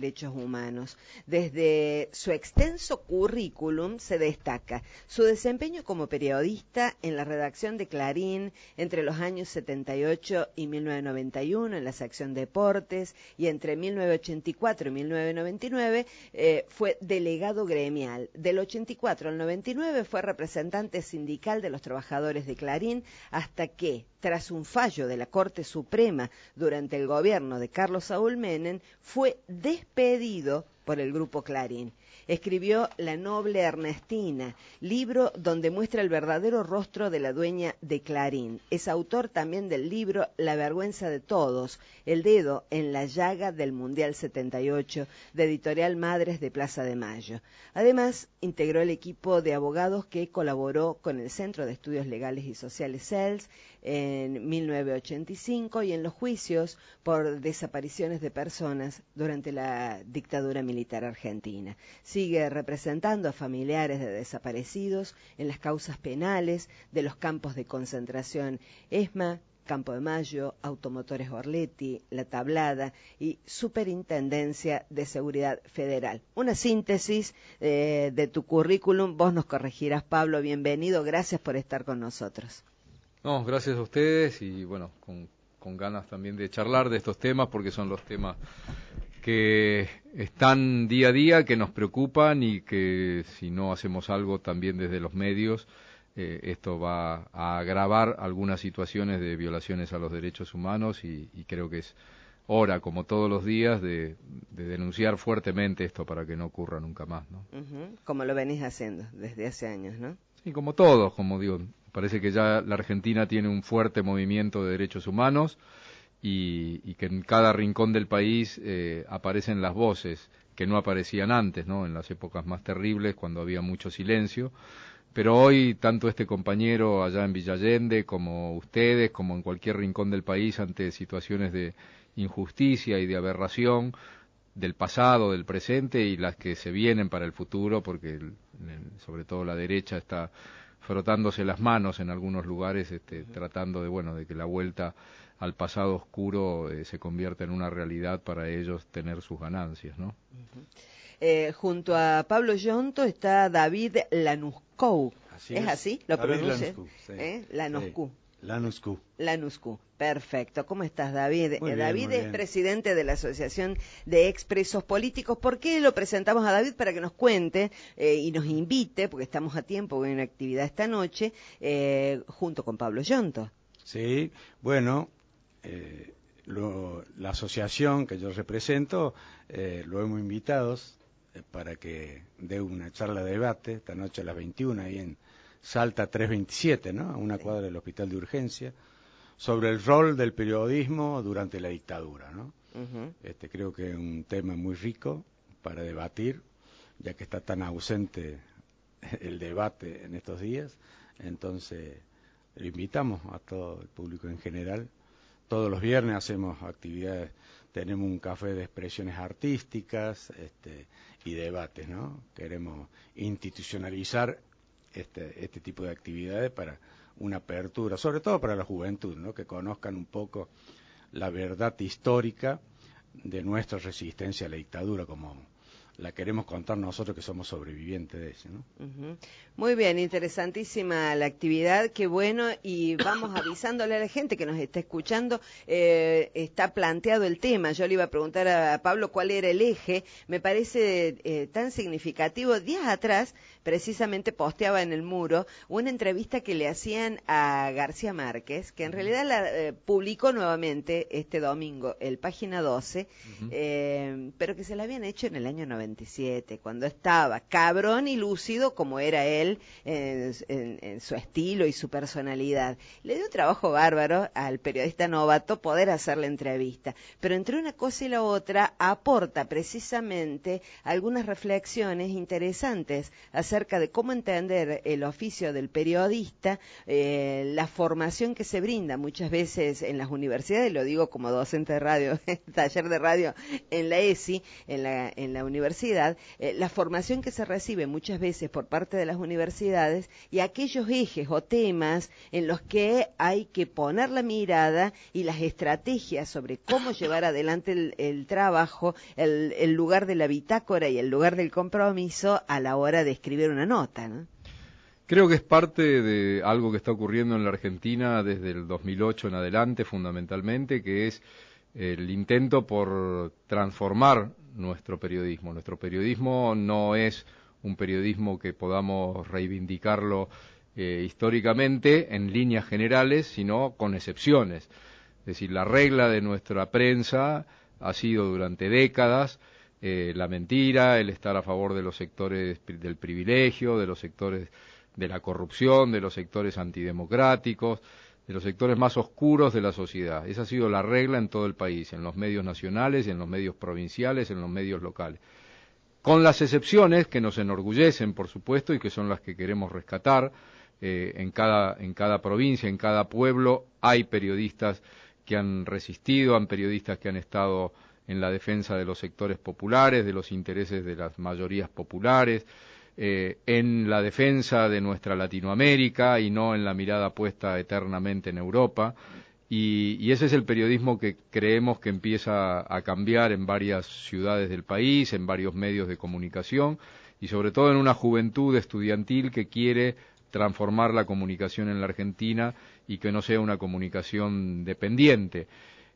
derechos humanos. Desde su extenso currículum se destaca su desempeño como periodista en la redacción de Clarín entre los años 78 y 1991 en la sección Deportes y entre 1984 y 1999 eh, fue delegado gremial. Del 84 al 99 fue representante sindical de los trabajadores de Clarín hasta que tras un fallo de la Corte Suprema durante el gobierno de Carlos Saúl Menem, fue despedido por el grupo Clarín escribió La noble Ernestina, libro donde muestra el verdadero rostro de la dueña de Clarín. Es autor también del libro La vergüenza de todos, el dedo en la llaga del Mundial 78, de editorial Madres de Plaza de Mayo. Además, integró el equipo de abogados que colaboró con el Centro de Estudios Legales y Sociales CELS en 1985 y en los juicios por desapariciones de personas durante la dictadura militar argentina sigue representando a familiares de desaparecidos en las causas penales de los campos de concentración ESMA, Campo de Mayo, Automotores Orletti, La Tablada y Superintendencia de Seguridad Federal. Una síntesis eh, de tu currículum, vos nos corregirás, Pablo, bienvenido, gracias por estar con nosotros. No, gracias a ustedes y bueno, con ganas también de charlar de estos temas porque son los temas que están día a día, que nos preocupan y que si no hacemos algo también desde los medios, eh, esto va a agravar algunas situaciones de violaciones a los derechos humanos y, creo que es hora, como todos los días, de, denunciar fuertemente esto para que no ocurra nunca más. ¿no? Como lo venís haciendo desde hace años, ¿no? Sí, como todos, como digo, parece que ya la Argentina tiene un fuerte movimiento de derechos humanos y, que en cada rincón del país eh, aparecen las voces que no aparecían antes, ¿no? En las épocas más terribles, cuando había mucho silencio. Pero hoy, tanto este compañero allá en Villallende, como ustedes, como en cualquier rincón del país, ante situaciones de injusticia y de aberración del pasado, del presente y las que se vienen para el futuro, porque sobre todo la derecha está frotándose las manos en algunos lugares, este, tratando de, bueno, de que la vuelta al pasado oscuro eh, se convierta en una realidad para ellos tener sus ganancias, ¿no? Eh, junto a Pablo Yonto está David Lanuscou. ¿Es así? ¿Lo pronuncia? ¿Eh? Lanuscu. Lanuscu. Lanuscu. Perfecto. ¿Cómo estás, David? David es presidente de la Asociación de Expresos Políticos. ¿Por qué lo presentamos a David? Para que nos cuente y nos invite, porque estamos a tiempo, en una actividad esta noche, junto con Pablo Yonto. Sí, bueno, eh, la asociación que yo represento eh, lo hemos invitado eh, para que dé una charla de debate esta noche a las 21 ahí en Salta 327, ¿no? A una cuadra del Hospital de Urgencia, sobre el rol del periodismo durante la dictadura, ¿no? Este creo que es un tema muy rico para debatir, ya que está tan ausente el debate en estos días. Entonces, lo invitamos a todo el público en general todos los viernes hacemos actividades, tenemos un café de expresiones artísticas este, y debates, ¿no? Queremos institucionalizar este, este tipo de actividades para una apertura, sobre todo para la juventud, ¿no? Que conozcan un poco la verdad histórica de nuestra resistencia a la dictadura como la queremos contar nosotros que somos sobrevivientes de eso. ¿no? Muy bien, interesantísima la actividad, qué bueno, y vamos avisándole a la gente que nos está escuchando, eh, está planteado el tema, yo le iba a preguntar a Pablo cuál era el eje, me parece eh, tan significativo, días atrás precisamente posteaba en el muro una entrevista que le hacían a García Márquez, que en realidad la eh, publicó nuevamente este domingo, el página 12, pero que se la habían hecho en el año 90 cuando estaba cabrón y lúcido como era él en, su estilo y su personalidad. Le dio un trabajo bárbaro al periodista novato poder hacer la entrevista, pero entre una cosa y la otra aporta precisamente algunas reflexiones interesantes acerca de cómo entender el oficio del periodista, eh, la formación que se brinda muchas veces en las universidades, lo digo como docente de radio, taller de radio en la ESI, en la, Universidad eh, la formación que se recibe muchas veces por parte de las universidades y aquellos ejes o temas en los que hay que poner la mirada y las estrategias sobre cómo llevar adelante el, trabajo, el, lugar de la bitácora y el lugar del compromiso a la hora de escribir una nota. ¿no? Creo que es parte de algo que está ocurriendo en la Argentina desde el 2008 en adelante, fundamentalmente, que es el intento por transformar nuestro periodismo. Nuestro periodismo no es un periodismo que podamos reivindicarlo eh, históricamente en líneas generales, sino con excepciones. Es decir, la regla de nuestra prensa ha sido durante décadas eh, la mentira, el estar a favor de los sectores del privilegio, de los sectores de la corrupción, de los sectores antidemocráticos, de los sectores más oscuros de la sociedad. Esa ha sido la regla en todo el país, en los medios nacionales, en los medios provinciales, en los medios locales. Con las excepciones que nos enorgullecen, por supuesto, y que son las que queremos rescatar, eh, en, cada, en cada provincia, en cada pueblo, hay periodistas que han resistido, han periodistas que han estado en la defensa de los sectores populares, de los intereses de las mayorías populares, eh, en la defensa de nuestra Latinoamérica y no en la mirada puesta eternamente en Europa. Y, ese es el periodismo que creemos que empieza a cambiar en varias ciudades del país, en varios medios de comunicación y sobre todo en una juventud estudiantil que quiere transformar la comunicación en la Argentina y que no sea una comunicación dependiente.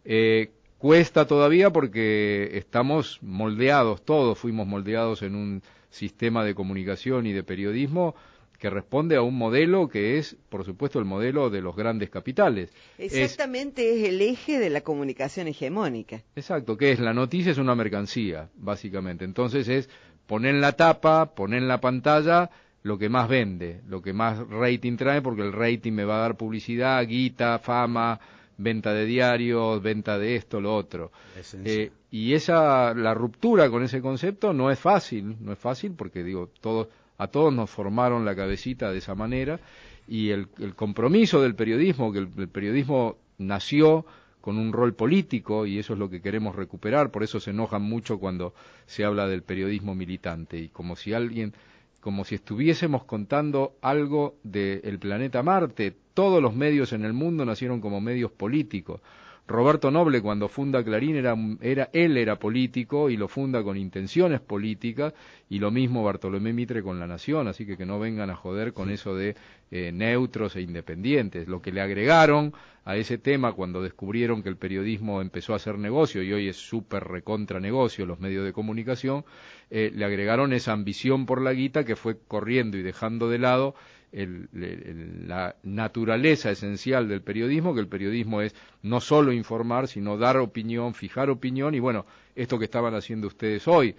Eh, cuesta todavía porque estamos moldeados, todos fuimos moldeados en un sistema de comunicación y de periodismo que responde a un modelo que es, por supuesto, el modelo de los grandes capitales. Exactamente, es, el eje de la comunicación hegemónica. Exacto, que es la noticia es una mercancía, básicamente. Entonces es poner en la tapa, poner en la pantalla lo que más vende, lo que más rating trae, porque el rating me va a dar publicidad, guita, fama, venta de diarios, venta de esto, lo otro. Eh, y esa, la ruptura con ese concepto no es fácil, no es fácil porque digo, todos, a todos nos formaron la cabecita de esa manera y el, compromiso del periodismo, que el, periodismo nació con un rol político y eso es lo que queremos recuperar, por eso se enojan mucho cuando se habla del periodismo militante y como si alguien como si estuviésemos contando algo del planeta Marte. Todos los medios en el mundo nacieron como medios políticos. Roberto Noble cuando funda Clarín era, era, él era político y lo funda con intenciones políticas y lo mismo Bartolomé Mitre con La Nación, así que que no vengan a joder con eso de eh, neutros e independientes. Lo que le agregaron a ese tema cuando descubrieron que el periodismo empezó a hacer negocio y hoy es súper recontra negocio los medios de comunicación, eh, le agregaron esa ambición por la guita que fue corriendo y dejando de lado la naturaleza esencial del periodismo, que el periodismo es no solo informar, sino dar opinión, fijar opinión, y bueno, esto que estaban haciendo ustedes hoy,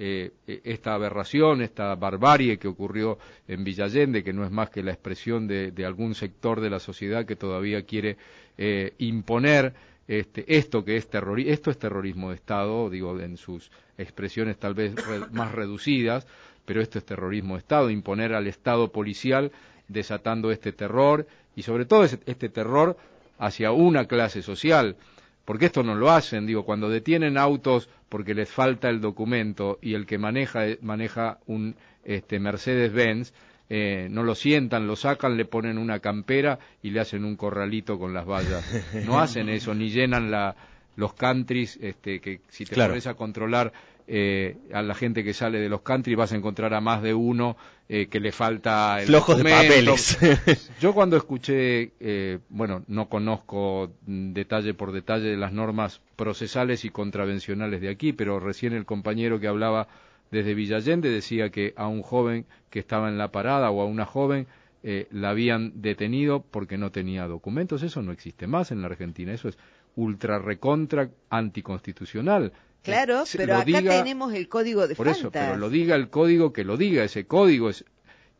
eh, e, esta aberración, esta barbarie que ocurrió en Villallende, que no es más que la expresión de, algún sector de la sociedad que todavía quiere eh, imponer este, esto que es terrorismo, esto es terrorismo de Estado, digo, en sus expresiones tal vez más reducidas, pero esto es terrorismo de Estado, imponer al Estado policial desatando este terror y sobre todo este terror hacia una clase social, porque esto no lo hacen, digo, cuando detienen autos porque les falta el documento y el que maneja maneja un este, Mercedes-Benz, eh, no lo sientan, lo sacan, le ponen una campera y le hacen un corralito con las vallas. No hacen eso, ni llenan la, los countries, este, que si te pones a controlar eh, a la gente que sale de los country vas a encontrar a más de uno eh, que le falta el flojos de papeles. Yo cuando escuché, eh, bueno, no conozco detalle por detalle de las normas procesales y contravencionales de aquí, pero recién el compañero que hablaba desde Villallende decía que a un joven que estaba en la parada o a una joven la habían detenido porque no tenía documentos. Eso no existe más en la Argentina. Eso es ultra recontra anticonstitucional. Claro, pero acá tenemos el código de Por eso, pero lo diga el código que lo diga, ese código es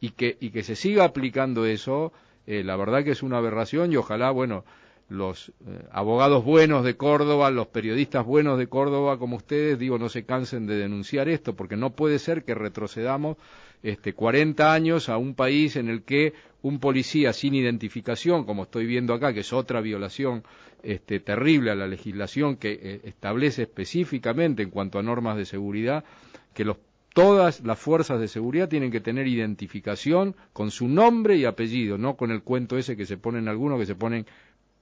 y que y que se siga aplicando eso, eh, la verdad que es una aberración y ojalá, bueno, los eh, abogados buenos de Córdoba, los periodistas buenos de Córdoba como ustedes, digo, no se cansen de denunciar esto, porque no puede ser que retrocedamos este, 40 años a un país en el que un policía sin identificación, como estoy viendo acá, que es otra violación este, terrible a la legislación que eh, establece específicamente en cuanto a normas de seguridad, que los todas las fuerzas de seguridad tienen que tener identificación con su nombre y apellido, no con el cuento ese que se ponen algunos que se ponen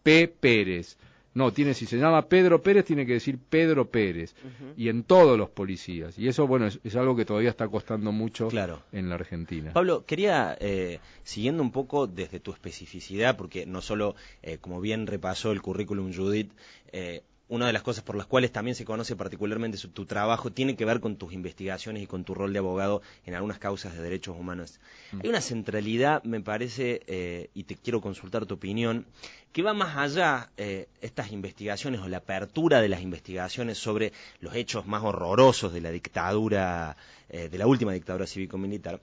P. Pérez. No, tiene, si se llama Pedro Pérez, tiene que decir Pedro Pérez. Y en todos los policías. Y eso, bueno, es, algo que todavía está costando mucho en la Argentina. Pablo, quería, eh, siguiendo un poco desde tu especificidad, porque no solo, eh, como bien repasó el currículum Judith, eh, una de las cosas por las cuales también se conoce particularmente tu trabajo tiene que ver con tus investigaciones y con tu rol de abogado en algunas causas de derechos humanos. Mm. Hay una centralidad, me parece, eh, y te quiero consultar tu opinión, que va más allá eh, estas investigaciones o la apertura de las investigaciones sobre los hechos más horrorosos de la dictadura, eh, de la última dictadura cívico-militar,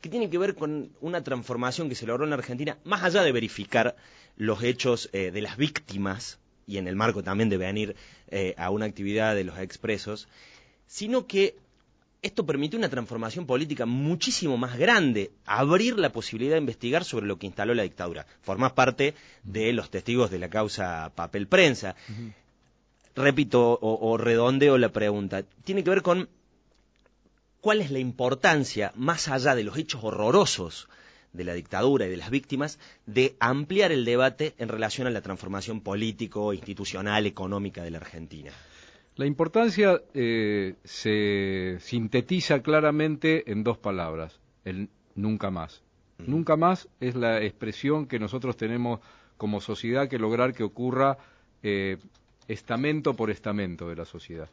que tiene que ver con una transformación que se logró en la Argentina, más allá de verificar los hechos de las víctimas y en el marco también de venir eh, a una actividad de los expresos, sino que esto permite una transformación política muchísimo más grande, abrir la posibilidad de investigar sobre lo que instaló la dictadura. Formás parte de los testigos de la causa papel prensa. Repito o, o redondeo la pregunta. Tiene que ver con cuál es la importancia, más allá de los hechos horrorosos de la dictadura y de las víctimas, de ampliar el debate en relación a la transformación político, institucional, económica de la Argentina. La importancia eh, se sintetiza claramente en dos palabras, el nunca más. Nunca más es la expresión que nosotros tenemos como sociedad que lograr que ocurra eh, estamento por estamento de la sociedad.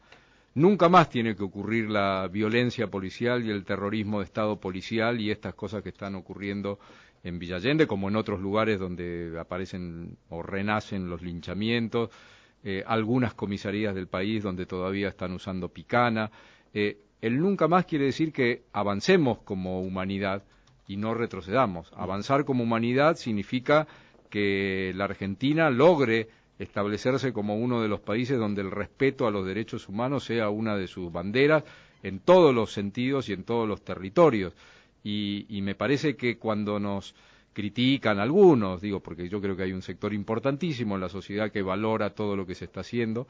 Nunca más tiene que ocurrir la violencia policial y el terrorismo de Estado policial y estas cosas que están ocurriendo en Villallende, como en otros lugares donde aparecen o renacen los linchamientos, eh, algunas comisarías del país donde todavía están usando picana. Eh, el nunca más quiere decir que avancemos como humanidad y no retrocedamos. Avanzar como humanidad significa que la Argentina logre establecerse como uno de los países donde el respeto a los derechos humanos sea una de sus banderas en todos los sentidos y en todos los territorios. Y, me parece que cuando nos critican algunos, digo, porque yo creo que hay un sector importantísimo en la sociedad que valora todo lo que se está haciendo,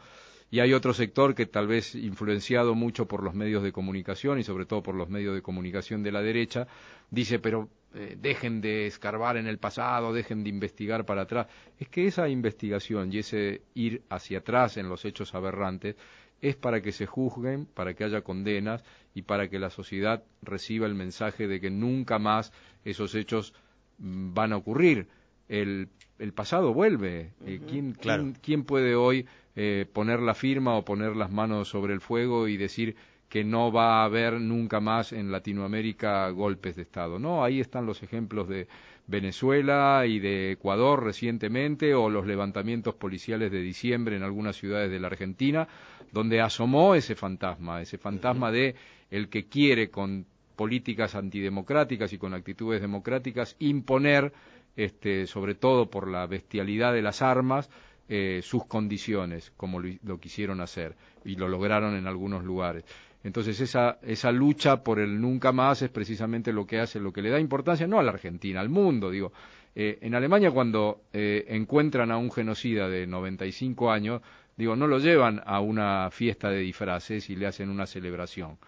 y hay otro sector que tal vez influenciado mucho por los medios de comunicación y sobre todo por los medios de comunicación de la derecha, dice, pero eh, dejen de escarbar en el pasado, dejen de investigar para atrás. Es que esa investigación y ese ir hacia atrás en los hechos aberrantes es para que se juzguen, para que haya condenas y para que la sociedad reciba el mensaje de que nunca más esos hechos van a ocurrir. El, el pasado vuelve. Eh, ¿quién, ¿quién, puede hoy eh, poner la firma o poner las manos sobre el fuego y decir que no va a haber nunca más en Latinoamérica golpes de Estado. No, ahí están los ejemplos de Venezuela y de Ecuador recientemente o los levantamientos policiales de diciembre en algunas ciudades de la Argentina, donde asomó ese fantasma, ese fantasma de el que quiere con políticas antidemocráticas y con actitudes democráticas imponer, este, sobre todo por la bestialidad de las armas, eh, sus condiciones, como lo, quisieron hacer, y lo lograron en algunos lugares. Entonces esa, esa lucha por el nunca más es precisamente lo que hace, lo que le da importancia no a la Argentina, al mundo, digo. Eh, en Alemania cuando eh, encuentran a un genocida de 95 años, digo, no lo llevan a una fiesta de disfraces y le hacen una celebración.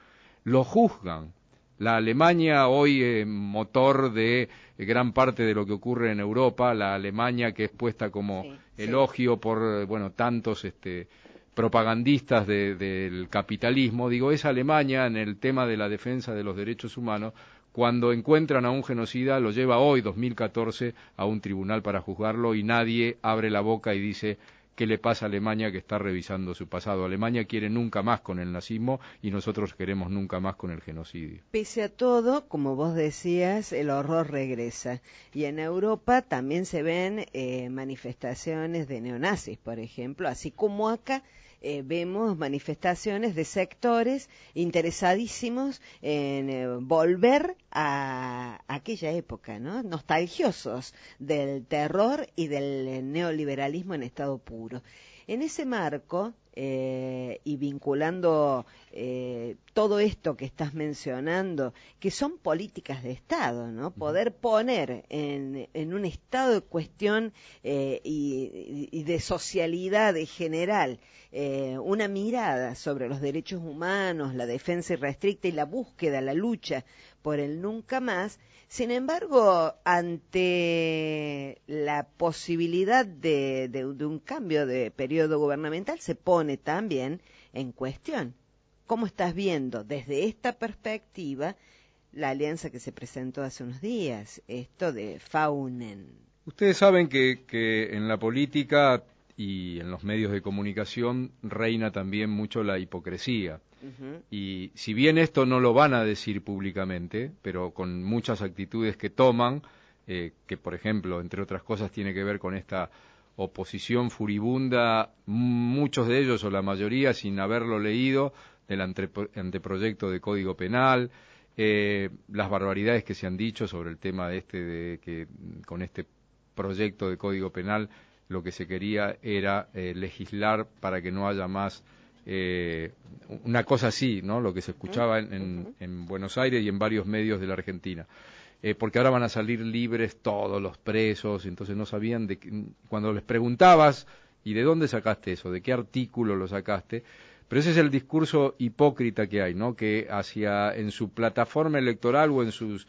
Lo juzgan, la Alemania hoy eh, motor de gran parte de lo que ocurre en Europa, la Alemania que es puesta como elogio por eh, bueno tantos este, propagandistas del capitalismo, digo, es Alemania en el tema de la defensa de los derechos humanos, cuando encuentran a un genocida, lo lleva hoy, 2014, a un tribunal para juzgarlo y nadie abre la boca y dice qué le pasa a Alemania que está revisando su pasado. Alemania quiere nunca más con el nazismo y nosotros queremos nunca más con el genocidio. Pese a todo, como vos decías, el horror regresa. Y en Europa también se ven eh, manifestaciones de neonazis, por ejemplo, así como acá eh, vemos manifestaciones de sectores interesadísimos en eh, volver a aquella época, ¿no? Nostalgiosos del terror y del neoliberalismo en estado puro. En ese marco, eh, y vinculando eh, todo esto que estás mencionando, que son políticas de Estado, ¿no? Poder poner en, un estado de cuestión eh, y, de socialidad en general una mirada sobre los derechos humanos, la defensa irrestricta y la búsqueda, la lucha por el nunca más, sin embargo, ante la posibilidad de, un cambio de periodo gubernamental, se pone también en cuestión. ¿Cómo estás viendo desde esta perspectiva la alianza que se presentó hace unos días, esto de Faunen? Ustedes saben que, que en la política y en los medios de comunicación reina también mucho la hipocresía. Y si bien esto no lo van a decir públicamente, pero con muchas actitudes que toman, eh, que por ejemplo, entre otras cosas, tiene que ver con esta oposición furibunda, muchos de ellos o la mayoría sin haberlo leído, del anteproyecto de Código Penal, eh, las barbaridades que se han dicho sobre el tema de este de que con este proyecto de Código Penal lo que se quería era eh, legislar para que no haya más eh, una cosa así, ¿no? Lo que se escuchaba en, Buenos Aires y en varios medios de la Argentina. Eh, porque ahora van a salir libres todos los presos, entonces no sabían de cuando les preguntabas y de dónde sacaste eso, de qué artículo lo sacaste, pero ese es el discurso hipócrita que hay, ¿no? Que hacia en su plataforma electoral o en sus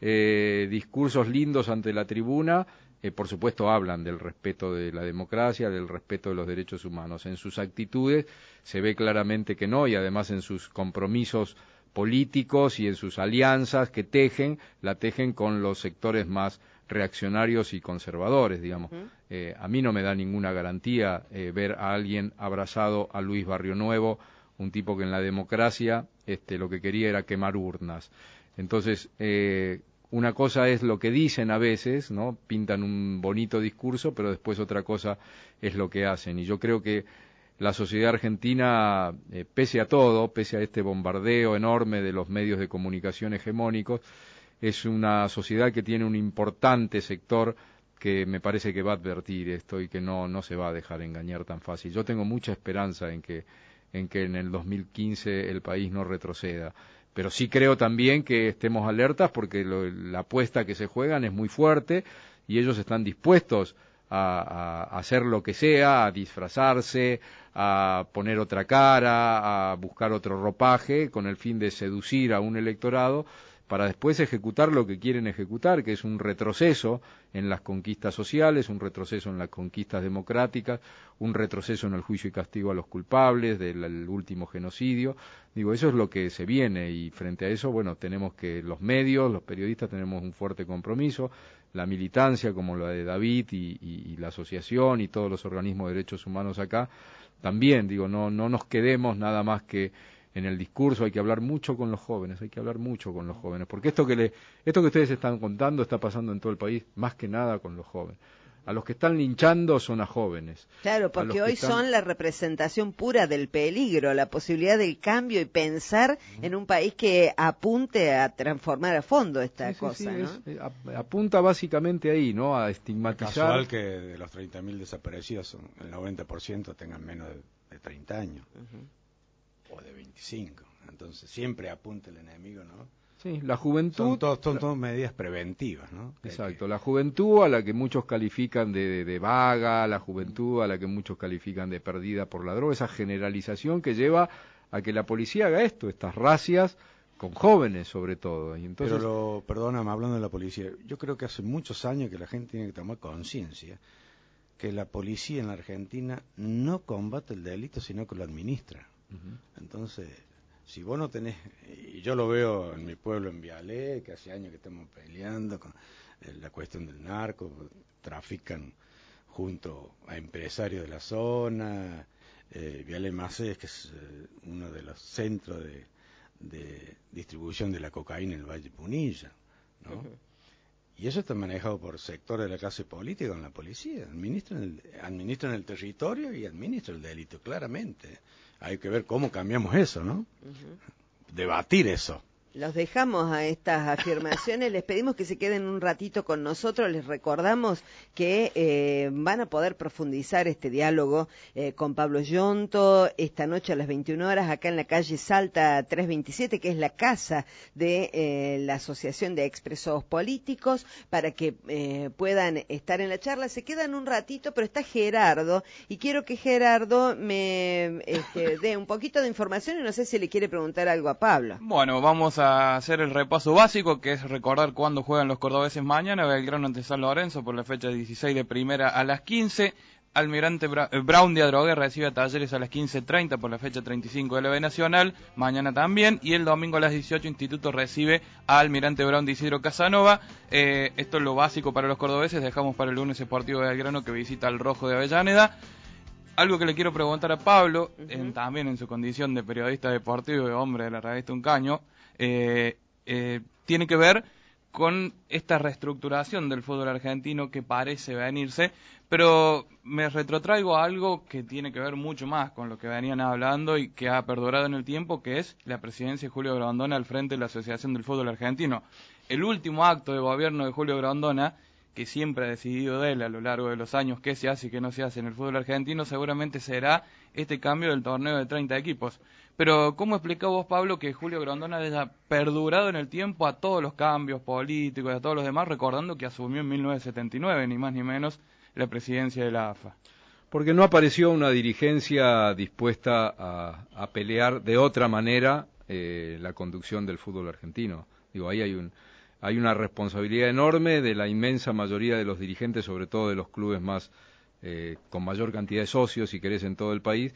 eh, discursos lindos ante la tribuna eh, por supuesto hablan del respeto de la democracia, del respeto de los derechos humanos. En sus actitudes se ve claramente que no y además en sus compromisos políticos y en sus alianzas que tejen, la tejen con los sectores más reaccionarios y conservadores, digamos. Eh, a mí no me da ninguna garantía eh, ver a alguien abrazado a Luis Barrio Nuevo, un tipo que en la democracia este, lo que quería era quemar urnas. Entonces, una cosa es lo que dicen a veces, ¿no? Pintan un bonito discurso, pero después otra cosa es lo que hacen. Y yo creo que la sociedad argentina, eh, pese a todo, pese a este bombardeo enorme de los medios de comunicación hegemónicos, es una sociedad que tiene un importante sector que me parece que va a advertir esto y que no, no se va a dejar engañar tan fácil. Yo tengo mucha esperanza en que en que en el 2015 el país no retroceda pero sí creo también que estemos alertas porque la apuesta que se juegan es muy fuerte y ellos están dispuestos a, hacer lo que sea, a disfrazarse, a poner otra cara, a buscar otro ropaje con el fin de seducir a un electorado para después ejecutar lo que quieren ejecutar, que es un retroceso en las conquistas sociales, un retroceso en las conquistas democráticas, un retroceso en el juicio y castigo a los culpables del último genocidio. Digo, eso es lo que se viene y frente a eso, bueno, tenemos que los medios, los periodistas tenemos un fuerte compromiso, la militancia como la de David y, y la asociación y todos los organismos de derechos humanos acá, también, digo, no, no nos quedemos nada más que en el discurso, hay que hablar mucho con los jóvenes, hay que hablar mucho con los jóvenes, porque esto que, le, esto que ustedes están contando está pasando en todo el país, más que nada con los jóvenes. A los que están linchando son a jóvenes. Claro, porque hoy son la representación pura del peligro, la posibilidad del cambio y pensar en un país que apunte a transformar a fondo esta cosa. ¿no? Eh, apunta básicamente ahí, ¿no? A estigmatizar. Casual que de los 30.000 desaparecidos, el 90% tengan menos de, 30 años o de 25. Entonces siempre apunta el enemigo, ¿no? Sí, la juventud. Son todas medidas preventivas, ¿no? Exacto, la juventud a la que muchos califican de, de, vaga, la juventud a la que muchos califican de perdida por la droga, esa generalización que lleva a que la policía haga esto, estas racias con jóvenes sobre todo. Y entonces... Pero, perdóname, hablando de la policía, yo creo que hace muchos años que la gente tiene que tomar conciencia que la policía en la Argentina no combate el delito, sino que lo administra. Entonces, si vos no tenés, y yo lo veo en mi pueblo, en Vialé, que hace años que estamos peleando con eh, la cuestión del narco, trafican junto a empresarios de la zona, eh, Vialé Macés, que es eh, uno de los centros de, distribución de la cocaína en el Valle Punilla, ¿no? Y eso está manejado por sectores de la clase política con la policía. Administran el, administran el territorio y administran el delito, claramente hay que ver cómo cambiamos eso, ¿no? Debatir eso. Los dejamos a estas afirmaciones, les pedimos que se queden un ratito con nosotros, les recordamos que eh, van a poder profundizar este diálogo eh, con Pablo Yonto esta noche a las 21 horas acá en la calle Salta 327, que es la casa de eh, la Asociación de Expresos Políticos, para que puedan estar en la charla. Se quedan un ratito, pero está Gerardo y quiero que Gerardo me este, dé un poquito de información y no sé si le quiere preguntar algo a Pablo. Bueno, vamos a hacer el repaso básico, que es recordar cuándo juegan los cordobeses mañana, Belgrano ante San Lorenzo por la fecha 16 de primera a las 15. Almirante eh, Brown de Adrogué recibe a Talleres a las 15.30 por la fecha 35 de la B Nacional, mañana también, y el domingo a las 18 Instituto recibe a Almirante Brown de Isidro Casanova. Eh, esto es lo básico para los cordobeses, dejamos para el lunes Esportivo de Belgrano que visita al Rojo de Avellaneda. Algo que le quiero preguntar a Pablo, también en su condición de periodista deportivo y hombre de la revista Un Caño, eh, eh, tiene que ver con esta reestructuración del fútbol argentino que parece venirse, pero me retrotraigo a algo que tiene que ver mucho más con lo que venían hablando y que ha perdurado en el tiempo, que es la presidencia de Julio Grondona al frente de la Asociación del Fútbol Argentino. El último acto de gobierno de Julio Grondona, que siempre ha decidido de él a lo largo de los años qué se hace y qué no se hace en el fútbol argentino, seguramente será este cambio del torneo de 30 equipos. Pero, ¿cómo explicó vos, Pablo, que Julio Grondona haya perdurado en el tiempo a todos los cambios políticos y a todos los demás, recordando que asumió en 1979, ni más ni menos, la presidencia de la AFA? Porque no apareció una dirigencia dispuesta a, pelear de otra manera eh, la conducción del fútbol argentino. Digo, ahí hay un, hay una responsabilidad enorme de la inmensa mayoría de los dirigentes, sobre todo de los clubes más eh, con mayor cantidad de socios, si querés, en todo el país,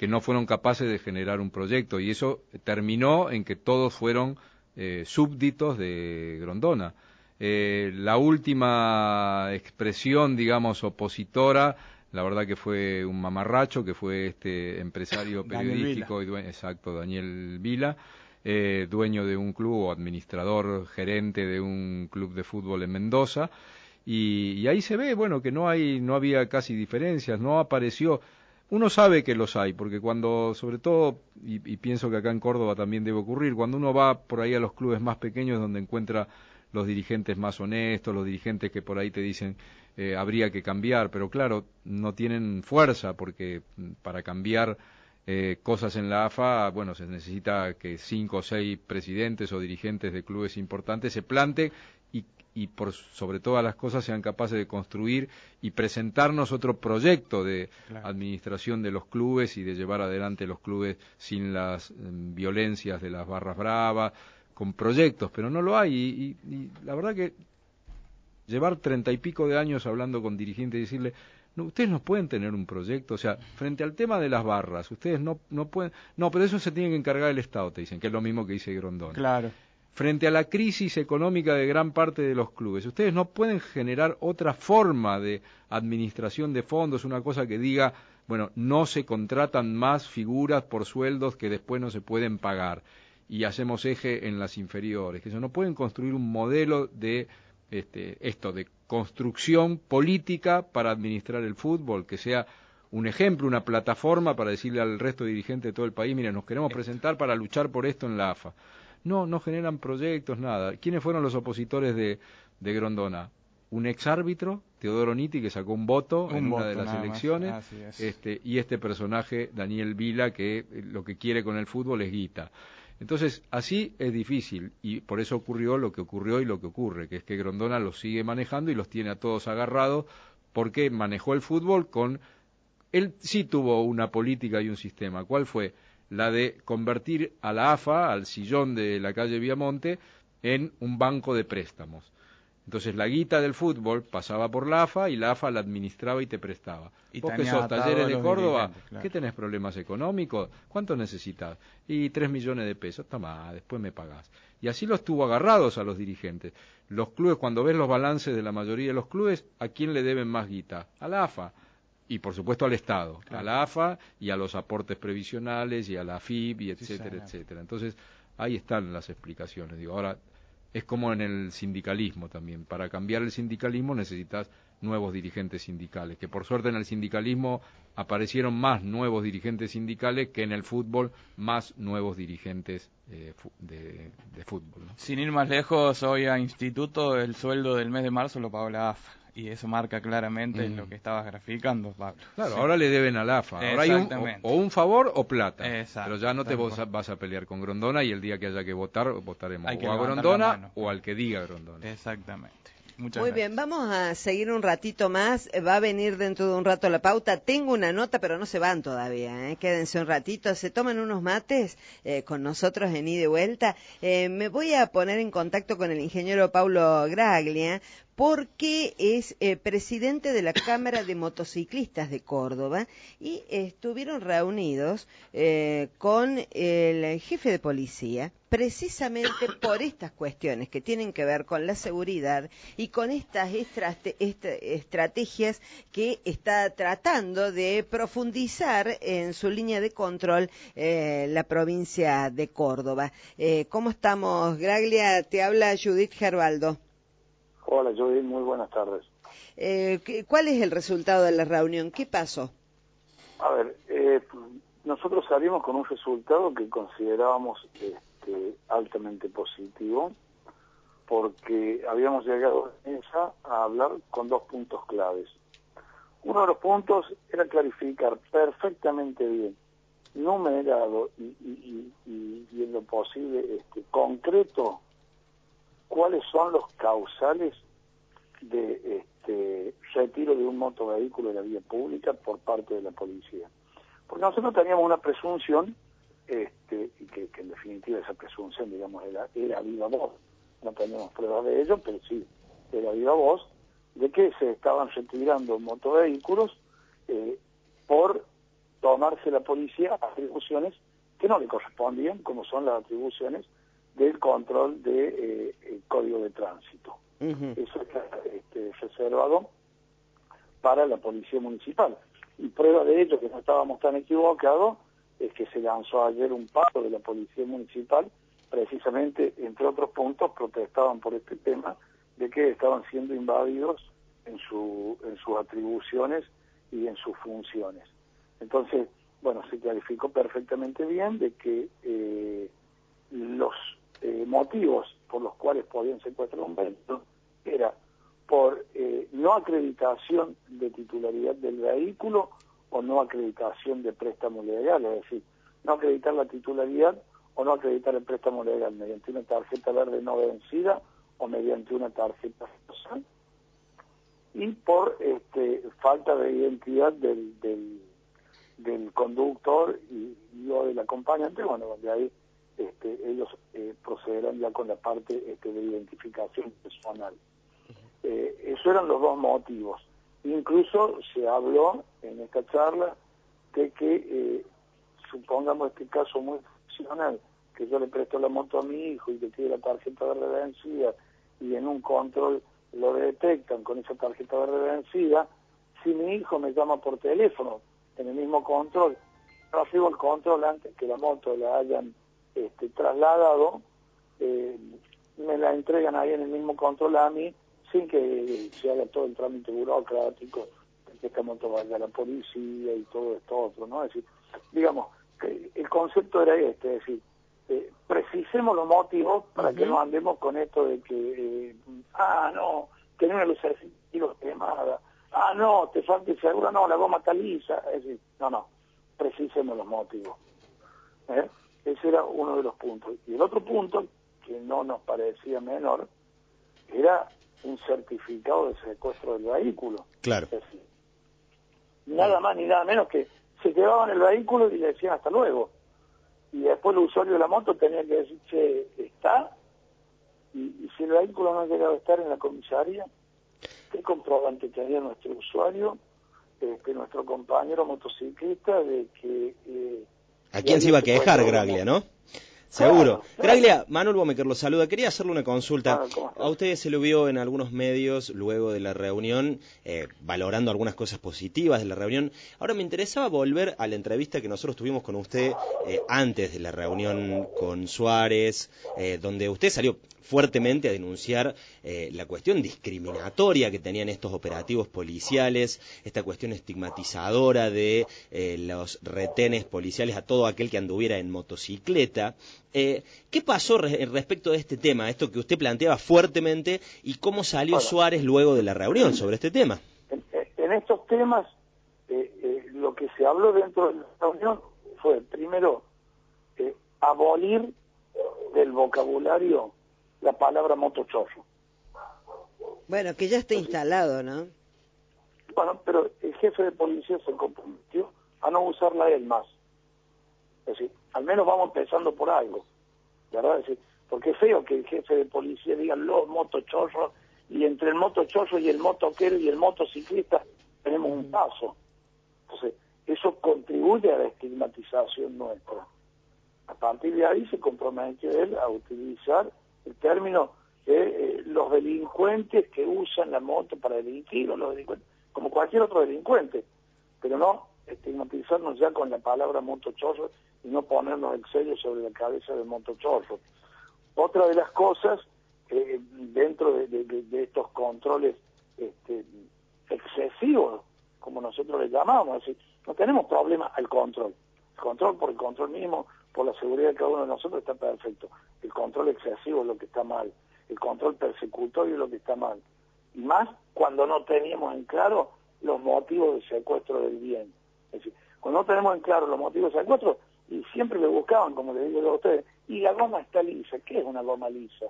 que no fueron capaces de generar un proyecto y eso terminó en que todos fueron eh, súbditos de Grondona. Eh, la última expresión, digamos, opositora, la verdad que fue un mamarracho, que fue este empresario periodístico y dueño, exacto, Daniel Vila, eh, dueño de un club o administrador gerente de un club de fútbol en Mendoza. Y, y, ahí se ve, bueno, que no hay, no había casi diferencias, no apareció uno sabe que los hay, porque cuando, sobre todo, y, pienso que acá en Córdoba también debe ocurrir, cuando uno va por ahí a los clubes más pequeños donde encuentra los dirigentes más honestos, los dirigentes que por ahí te dicen eh, habría que cambiar, pero claro, no tienen fuerza, porque mm, para cambiar eh, cosas en la AFA, bueno, se necesita que cinco o seis presidentes o dirigentes de clubes importantes se planten y por sobre todas las cosas sean capaces de construir y presentarnos otro proyecto de administración de los clubes y de llevar adelante los clubes sin las em, violencias de las barras bravas, con proyectos, pero no lo hay. Y, la verdad que llevar treinta y pico de años hablando con dirigentes y decirle no, ustedes no pueden tener un proyecto, o sea, frente al tema de las barras, ustedes no, no pueden, no, pero eso se tiene que encargar el Estado, te dicen, que es lo mismo que dice Grondón. Claro frente a la crisis económica de gran parte de los clubes. Ustedes no pueden generar otra forma de administración de fondos, una cosa que diga, bueno, no se contratan más figuras por sueldos que después no se pueden pagar y hacemos eje en las inferiores. Que eso no pueden construir un modelo de este, esto de construcción política para administrar el fútbol que sea un ejemplo, una plataforma para decirle al resto de dirigentes de todo el país, mira, nos queremos presentar para luchar por esto en la AFA. No, no generan proyectos, nada. ¿Quiénes fueron los opositores de, de Grondona? Un exárbitro, Teodoro Nitti, que sacó un voto en una de las elecciones, este, y este personaje, Daniel Vila, que eh, lo que quiere con el fútbol es guita. Entonces, así es difícil, y por eso ocurrió lo que ocurrió y lo que ocurre, que es que Grondona los sigue manejando y los tiene a todos agarrados, porque manejó el fútbol con... Él sí tuvo una política y un sistema. ¿Cuál fue? La de convertir a la AFA, al sillón de la calle Viamonte, en un banco de préstamos. Entonces la guita del fútbol pasaba por la AFA y la AFA la administraba y te prestaba. Y Vos que sos talleres de Córdoba, ¿qué tenés problemas económicos? ¿Cuánto necesitas? Y tres millones de pesos, toma, después me pagás. Y así los tuvo agarrados a los dirigentes. Los clubes, cuando ves los balances de la mayoría de los clubes, ¿a quién le deben más guita? A la AFA y por supuesto al Estado, a la AFA y a los aportes previsionales y a la FIB y etcétera, etcétera. Entonces, ahí están las explicaciones. Digo, ahora es como en el sindicalismo también. Para cambiar el sindicalismo necesitas nuevos dirigentes sindicales, que por suerte en el sindicalismo aparecieron más nuevos dirigentes sindicales que en el fútbol más nuevos dirigentes eh, de, fútbol. Sin ir más lejos, hoy a Instituto el sueldo del mes de marzo lo pagó la AFA y eso marca claramente lo mm. que estabas graficando, Pablo. Claro, ahora le deben a la AFA. Ahora hay un, o, un favor o plata. Pero ya no te vas a, pelear con Grondona y el día que haya que votar, votaremos o a Grondona o al que diga Grondona. Exactamente. Muy bien, vamos a seguir un ratito más. Va a venir dentro de un rato la pauta. Tengo una nota, pero no se van todavía. ¿eh? Quédense un ratito. Se toman unos mates eh, con nosotros en ida y vuelta. Eh, me voy a poner en contacto con el ingeniero Paulo Graglia porque es eh, presidente de la Cámara de Motociclistas de Córdoba y estuvieron reunidos eh, con el jefe de policía precisamente por estas cuestiones que tienen que ver con la seguridad y con estas estrategias que está tratando de profundizar en su línea de control eh, la provincia de Córdoba. ¿Cómo estamos, Graglia? Te habla Judith Gerbaldo. Hola, Judith, muy buenas tardes. Eh, ¿Cuál es el resultado de la reunión? ¿Qué pasó? A ver, eh, nosotros salimos con un resultado que considerábamos este, altamente positivo porque habíamos llegado a hablar con dos puntos claves. Uno de los puntos era clarificar perfectamente bien, numerado y, y, y, y en lo posible este, concreto cuáles son los causales de este, retiro de un motovehículo de la vía pública por parte de la policía. Porque nosotros teníamos una presunción, este, y que, en definitiva esa presunción, digamos, era, era viva voz, no teníamos pruebas de ello, pero sí era viva voz, de que se estaban retirando motovehículos eh, por tomarse la policía atribuciones que no le correspondían, como son las atribuciones del control de eh, código de tránsito. Eso está este, reservado para la policía municipal. Y prueba de ello, que no estábamos tan equivocados, es que se lanzó ayer un paro de la policía municipal, precisamente, entre otros puntos, protestaban por este tema de que estaban siendo invadidos en, su, en sus atribuciones y en sus funciones. Entonces, bueno, se clarificó perfectamente bien de que eh, los eh, motivos por los cuales podían secuestrar un vehículo era por eh, no acreditación de titularidad del vehículo o no acreditación de préstamo legal, es decir, no acreditar la titularidad o no acreditar el préstamo legal mediante una tarjeta verde no vencida o mediante una tarjeta social y por este, falta de identidad del, del, del conductor y, y, o del acompañante, bueno, donde ahí este, ellos eh, procederán ya con la parte este, de identificación personal. Eh, esos eran los dos motivos. Incluso se habló en esta charla de que, eh, supongamos este caso muy excepcional, que yo le presto la moto a mi hijo y que tiene la tarjeta de vencida y en un control lo detectan con esa tarjeta de vencida, si mi hijo me llama por teléfono en el mismo control, recibo el control antes que la moto la hayan este, trasladado, eh, me la entregan ahí en el mismo control a mí, sin que se haga todo el trámite burocrático, que esta moto vaya a la policía y todo esto otro, ¿no? Es decir, digamos, que el concepto era este, es decir, eh, precisemos los motivos para que no andemos con esto de que, eh, ah, no, tener una luz quemada, ah, no, te falta el seguro, no, la goma está lisa, es decir, no, no, precisemos los motivos. ¿eh? Ese era uno de los puntos. Y el otro punto, que no nos parecía menor, era un certificado de secuestro del vehículo. Claro. nada más ni nada menos que se llevaban el vehículo y le decían hasta luego. Y después el usuario de la moto tenía que decir, che, ¿está? Y, si el vehículo no ha llegado a estar en la comisaría, ¿qué comprobante tenía nuestro usuario, este, nuestro compañero motociclista, de que... Eh, ¿A quién se iba a quejar, Graglia, no? Seguro. Graglia, Manuel Bomecker lo saluda. Quería hacerle una consulta. Claro, ¿cómo estás? A usted se lo vio en algunos medios luego de la reunión, eh, valorando algunas cosas positivas de la reunión. Ahora me interesaba volver a la entrevista que nosotros tuvimos con usted eh, antes de la reunión con Suárez, eh, donde usted salió fuertemente a denunciar eh, la cuestión discriminatoria que tenían estos operativos policiales, esta cuestión estigmatizadora de eh, los retenes policiales a todo aquel que anduviera en motocicleta. Eh, ¿Qué pasó re- respecto de este tema, esto que usted planteaba fuertemente, y cómo salió Bueno. Suárez luego de la reunión sobre este tema? En, en estos temas, eh, eh, lo que se habló dentro de la reunión fue, primero, eh, abolir del vocabulario la palabra motochorro. Bueno, que ya está instalado, ¿no? Bueno, pero el jefe de policía se comprometió a no usarla él más. Es decir, al menos vamos empezando por algo, ¿verdad? Porque es feo que el jefe de policía diga los motochorros y entre el motochorro y el motoquero y el motociclista tenemos un paso. Entonces, eso contribuye a la estigmatización nuestra. A partir de ahí se comprometió él a utilizar el término de eh, los delincuentes que usan la moto para delinquir, o los delincuentes, como cualquier otro delincuente, pero no estigmatizarnos ya con la palabra motochorro y no ponernos el sello sobre la cabeza del motochorro. Otra de las cosas, eh, dentro de, de- de- de estos controles este, excesivos, como nosotros le llamamos, es decir, no tenemos problema al control. El control por el control mismo, por la seguridad de cada uno de nosotros está perfecto. El control excesivo es lo que está mal. El control persecutorio es lo que está mal. Y más cuando no teníamos en claro los motivos del secuestro del bien. Es decir, cuando no tenemos en claro los motivos del secuestro, y siempre le buscaban, como les digo a ustedes, y la goma está lisa. ¿Qué es una goma lisa?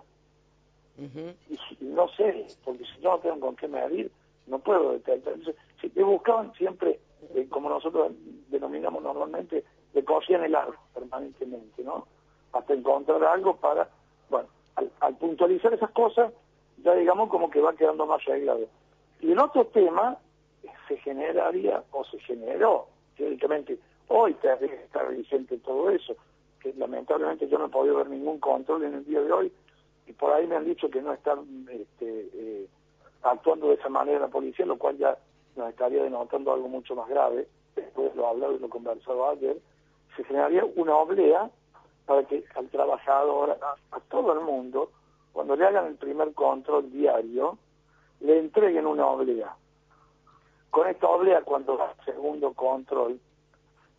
Y si- no sé, porque si no tengo con qué medir, no puedo detectar. Entonces, si te buscaban siempre, eh, como nosotros denominamos normalmente, le cogían el árbol permanentemente, ¿no? Hasta encontrar algo para, bueno, al, al puntualizar esas cosas, ya digamos como que va quedando más arreglado. Y el otro tema eh, se generaría, o se generó, teóricamente, hoy tendría estar vigente todo eso, que lamentablemente yo no he podido ver ningún control en el día de hoy, y por ahí me han dicho que no están este, eh, actuando de esa manera la policía, lo cual ya nos estaría denotando algo mucho más grave, después lo hablado y lo conversado ayer, se generaría una oblea para que al trabajador, a, a todo el mundo, cuando le hagan el primer control diario, le entreguen una oblea. Con esta oblea, cuando al segundo control,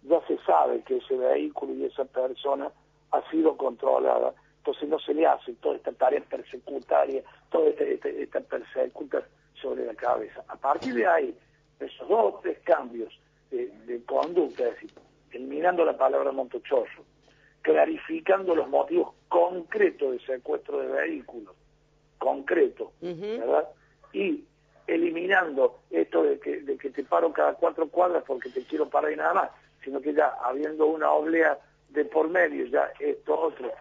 ya se sabe que ese vehículo y esa persona ha sido controlada, entonces no se le hace toda esta tarea persecutaria, toda esta, esta, esta persecuta sobre la cabeza. A partir de ahí, esos dos o tres cambios de, de conducta, es decir, eliminando la palabra montochorro, clarificando los motivos concretos de secuestro de vehículos, concreto. ¿verdad? Y eliminando esto de que, de que te paro cada cuatro cuadras porque te quiero parar y nada más, sino que ya habiendo una oblea de por medio, ya esto otro,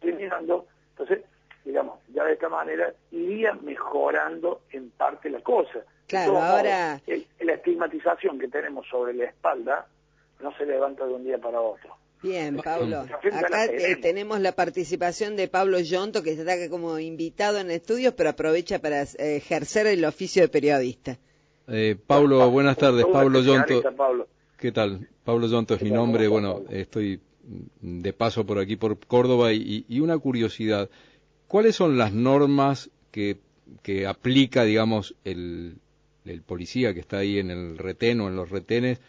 eliminando, entonces, digamos, ya de esta manera iría mejorando en parte la cosa. Claro, ahora- el- la estigmatización que tenemos sobre la espalda no se levanta de un día para otro. Bien, Pablo. Acá eh, tenemos. la participación de Pablo Yonto, que está acá como invitado en estudios, pero aprovecha para eh, ejercer el oficio de periodista. Eh, Pablo, buenas tardes. Pablo Yonto. especialista, Pablo. ¿Qué tal? Pablo Yonto es mi nombre. ¿Cómo estás, Bueno, estoy de paso por aquí, por Córdoba, y, y una curiosidad. ¿Cuáles son las normas que, que aplica, digamos, el, el policía que está ahí en el retén o en los retenes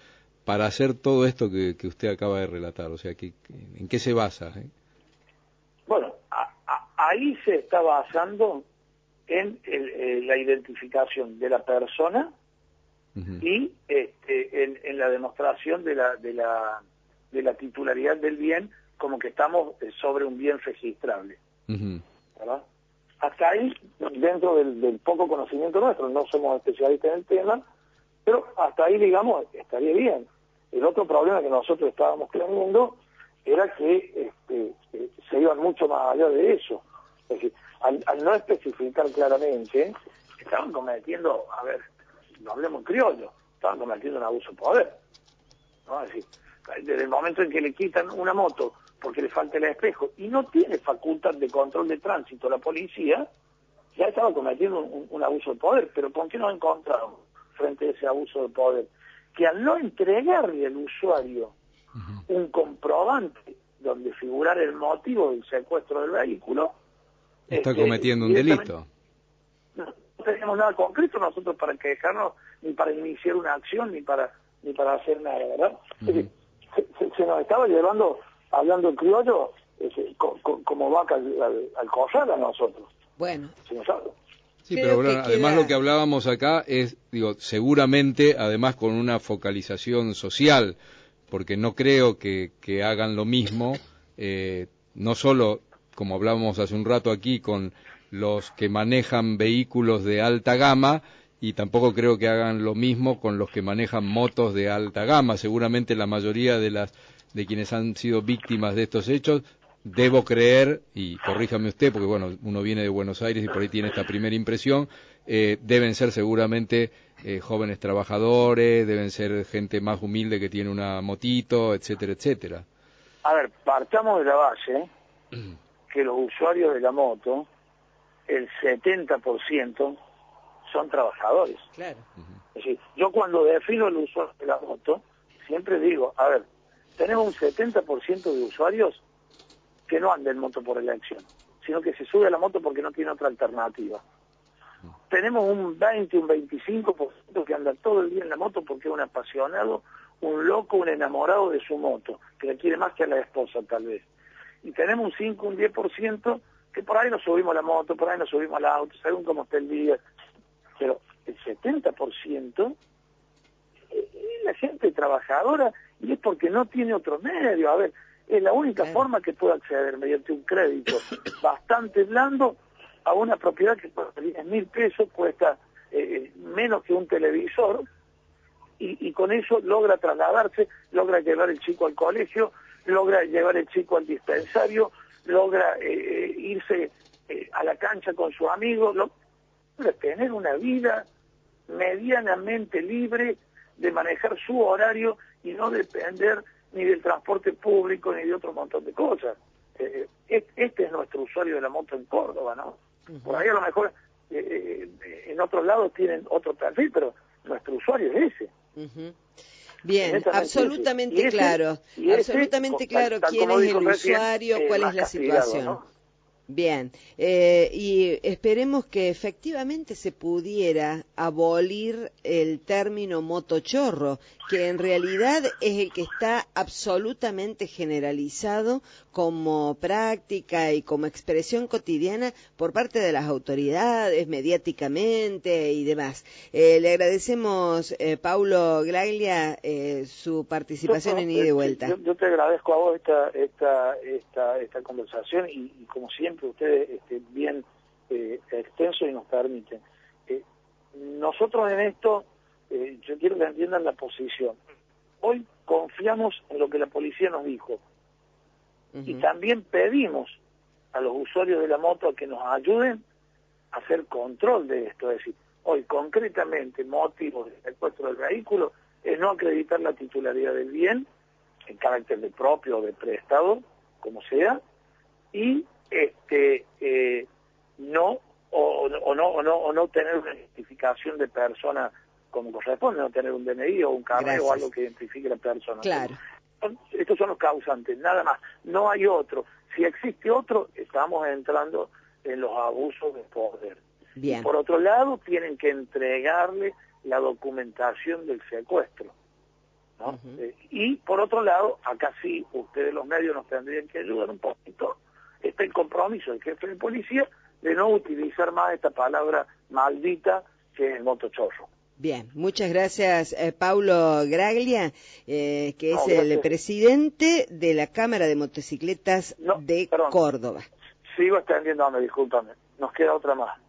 para hacer todo esto que, que usted acaba de relatar? O sea, que- ¿en qué se basa? eh? Bueno, a- a- ahí se está basando en el- eh, la identificación de la persona Y este, en, en la demostración de la, de, la, de la titularidad del bien como que estamos eh, sobre un bien registrable. Hasta ahí, dentro del, del poco conocimiento nuestro, no somos especialistas en el tema, pero hasta ahí, digamos, estaría bien. El otro problema que nosotros estábamos teniendo era que este, eh, se iban mucho más allá de eso. Es decir, al, al no especificar claramente, estaban cometiendo, a ver, no hablemos en criollo, estaban cometiendo un abuso de poder. ¿no? Es decir, desde el momento en que le quitan una moto porque le falta el espejo y no tiene facultad de control de tránsito la policía, ya estaba cometiendo un, abuso de poder. Pero ¿con qué nos encontramos frente a ese abuso de poder? Que al no entregarle al usuario un comprobante donde figurar el motivo del secuestro del vehículo, está este, cometiendo un delito. No, tenemos nada concreto nosotros para quejarnos, ni para iniciar una acción, ni para ni para hacer nada, ¿verdad? se, nos estaba llevando, hablando en criollo, como vaca al, al, a nosotros. Bueno. Sí, pero además lo que hablábamos acá es, digo, seguramente, además con una focalización social, porque no creo que, que hagan lo mismo, eh, no solo, como hablábamos hace un rato aquí, con los que manejan vehículos de alta gama, y tampoco creo que hagan lo mismo con los que manejan motos de alta gama. Seguramente la mayoría de las de quienes han sido víctimas de estos hechos debo creer, y corríjame usted, porque bueno, uno viene de Buenos Aires y por ahí tiene esta primera impresión, eh, deben ser seguramente eh, jóvenes trabajadores, deben ser gente más humilde que tiene una motito, etcétera, etcétera. A ver, partamos de la base que los usuarios de la moto, el 70% son trabajadores. Claro. Es decir, yo cuando defino el usuario de la moto, siempre digo, a ver, tenemos un 70% de usuarios que no anda en moto por elección, sino que se sube a la moto porque no tiene otra alternativa. Tenemos un 20, un 25% que anda todo el día en la moto porque es un apasionado, un loco, un enamorado de su moto, que le quiere más que a la esposa tal vez. Y tenemos un 5, un 10% que por ahí nos subimos a la moto, por ahí nos subimos al auto, según cómo está el día. Pero el 70% es la gente trabajadora y es porque no tiene otro medio. A ver, es la única forma que puede acceder mediante un crédito bastante blando a una propiedad que por 10 mil pesos cuesta eh, menos que un televisor y, con eso logra trasladarse, logra llevar el chico al colegio, logra llevar el chico al dispensario, logra eh, irse eh, a la cancha con sus amigos, logra tener una vida medianamente libre de manejar su horario y no depender ni del transporte público, ni de otro montón de cosas. Eh, eh, este es nuestro usuario de la moto en Córdoba, ¿no? Por ahí a lo mejor eh, en otros lados tienen otro perfil, pero nuestro usuario es ese. Bien, absolutamente claro, absolutamente claro quién es el usuario, cuál es la situación. Bien, eh, y esperemos que efectivamente se pudiera abolir el término motochorro, que en realidad es el que está absolutamente generalizado como práctica y como expresión cotidiana por parte de las autoridades, mediáticamente y demás. Eh, le agradecemos, eh, Paulo Glaglia, eh, su participación en ida y vuelta. Yo, te agradezco a vos esta, esta, esta, esta conversación y, y como siempre, ustedes este, bien eh, extenso y nos permiten. Eh, nosotros en esto, eh, yo quiero que entiendan la posición. Hoy confiamos en lo que la policía nos dijo y también pedimos a los usuarios de la moto que nos ayuden a hacer control de esto. Es decir, hoy concretamente motivo del secuestro del vehículo es no acreditar la titularidad del bien en carácter de propio o de prestado, como sea, y este eh, no o, no o no o no tener una identificación de persona como corresponde, no tener un DNI o un carnet o algo que identifique la persona. Claro. Estos son los causantes, nada más. No hay otro. Si existe otro, estamos entrando en los abusos de poder. Bien. por otro lado, tienen que entregarle la documentación del secuestro. ¿no? Eh, y por otro lado, acá sí, ustedes los medios nos tendrían que ayudar un poquito está el compromiso del jefe de policía de no utilizar más esta palabra maldita que es el motochorro. Bien, muchas gracias, eh, Paulo Graglia, eh, que es el presidente de la Cámara de Motocicletas de Córdoba. Sigo extendiéndome, discúlpame. Nos queda otra más.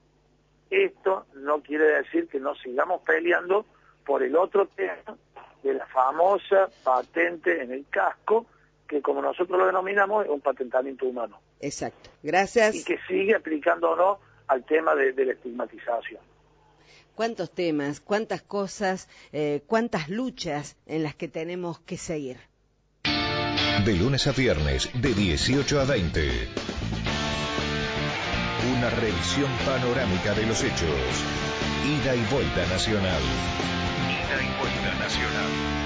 Esto no quiere decir que no sigamos peleando por el otro tema de la famosa patente en el casco, que como nosotros lo denominamos es un patentamiento humano. Exacto. Gracias. Y que sigue aplicando o no al tema de, la estigmatización. ¿Cuántos temas, cuántas cosas, eh, cuántas luchas en las que tenemos que seguir? De lunes a viernes, de 18 a 20. Una revisión panorámica de los hechos. Ida y vuelta nacional. Ida y vuelta nacional.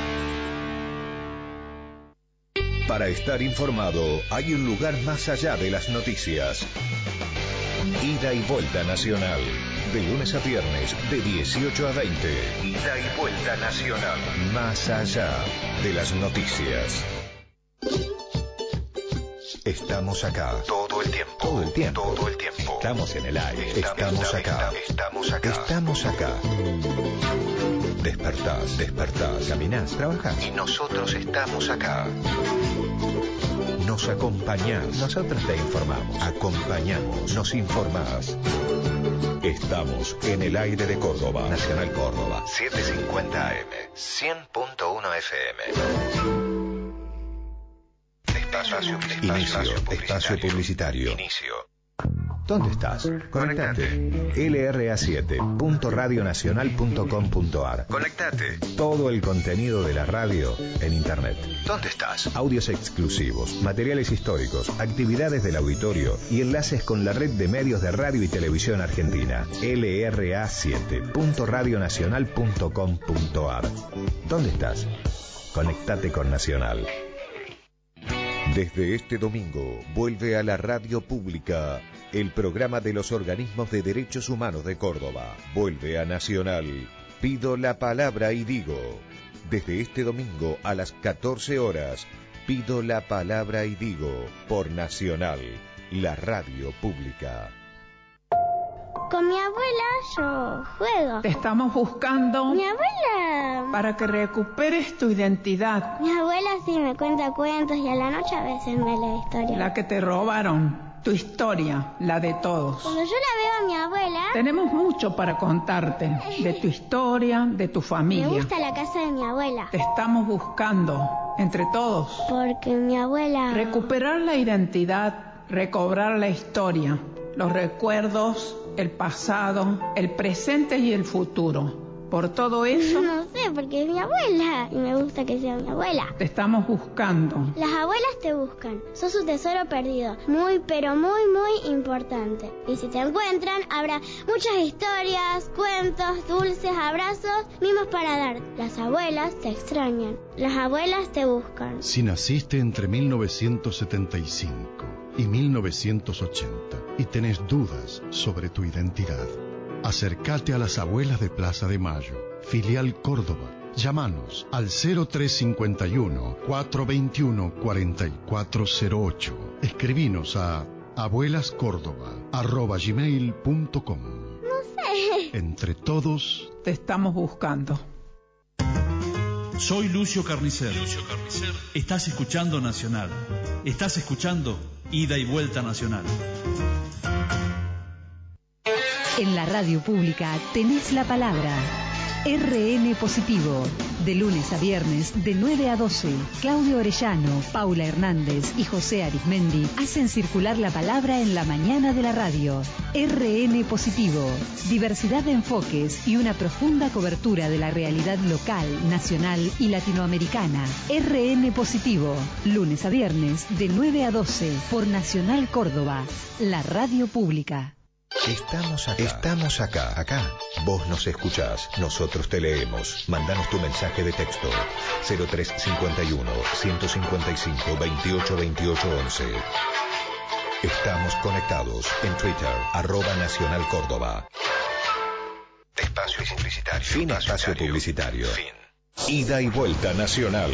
Para estar informado, hay un lugar más allá de las noticias. Ida y vuelta nacional. De lunes a viernes, de 18 a 20. Ida y vuelta nacional. Más allá de las noticias. Estamos acá. Todo el tiempo. Todo el tiempo. Todo el tiempo. Estamos en el aire. Estamos, acá. Estamos acá. Estamos acá. Despertás, despertás, caminás, trabajás. Y nosotros estamos acá. Nos acompañás. Nosotros te informamos. Acompañamos. Nos informás. Estamos en el aire de Córdoba. Nacional Córdoba. 750 AM. 100.1 FM. Espacio, Inicio. Espacio publicitario. Inicio. ¿Dónde estás? Conectate. LRA7.radionacional.com.ar Conectate. Todo el contenido de la radio en Internet. ¿Dónde estás? Audios exclusivos, materiales históricos, actividades del auditorio y enlaces con la red de medios de radio y televisión argentina. LRA7.radionacional.com.ar ¿Dónde estás? Conectate con Nacional. Desde este domingo vuelve a la radio pública el programa de los organismos de derechos humanos de Córdoba. Vuelve a Nacional. Pido la palabra y digo. Desde este domingo a las 14 horas, pido la palabra y digo por Nacional, la radio pública. Con mi abuela yo juego. Te estamos buscando Mi abuela. para que recuperes tu identidad, Mi abuela sí me cuenta cuentos y a la noche a veces me lee historias. la que te robaron, tu historia, la de todos. Cuando yo la veo a mi abuela, Tenemos mucho para contarte de tu historia, de tu me familia. gusta la casa de mi abuela. Te estamos buscando entre todos. Porque mi abuela... Recuperar la identidad, recobrar la historia, los recuerdos, el pasado, el presente y el futuro. Por todo eso, No sé, porque es mi abuela y me gusta que sea mi abuela. te estamos buscando. Las abuelas te buscan. Sos un tesoro perdido. Muy, pero muy, muy importante. Y si te encuentran, habrá muchas historias, cuentos, dulces, abrazos, mimos para dar. Las abuelas te extrañan. Las abuelas te buscan. Si naciste entre 1975 y 1980 y tenés dudas sobre tu identidad, acércate a las abuelas de Plaza de Mayo, filial Córdoba. Llámanos al 0351 421 4408. Escribinos a abuelascórdoba@gmail.com. No sé. Entre todos Te estamos buscando. Soy Lucio Carnicer. Estás escuchando Nacional. Estás escuchando Ida y Vuelta Nacional. En la radio pública tenés la palabra. RN Positivo. De lunes a viernes, de 9 a 12, Claudio Orellano, Paula Hernández y José Arismendi hacen circular la palabra en la mañana de la radio. RN Positivo. Diversidad de enfoques y una profunda cobertura de la realidad local, nacional y latinoamericana. RN Positivo. Lunes a viernes, de 9 a 12, por Nacional Córdoba, la radio pública. Estamos acá. Estamos acá. Acá. Vos nos escuchás. Nosotros te leemos. Mandanos tu mensaje de texto. 0351 155 28 28 11. Estamos conectados en Twitter, arroba Nacional Córdoba. Espacio publicitario. Fin espacio publicitario. Fin. Ida y vuelta nacional.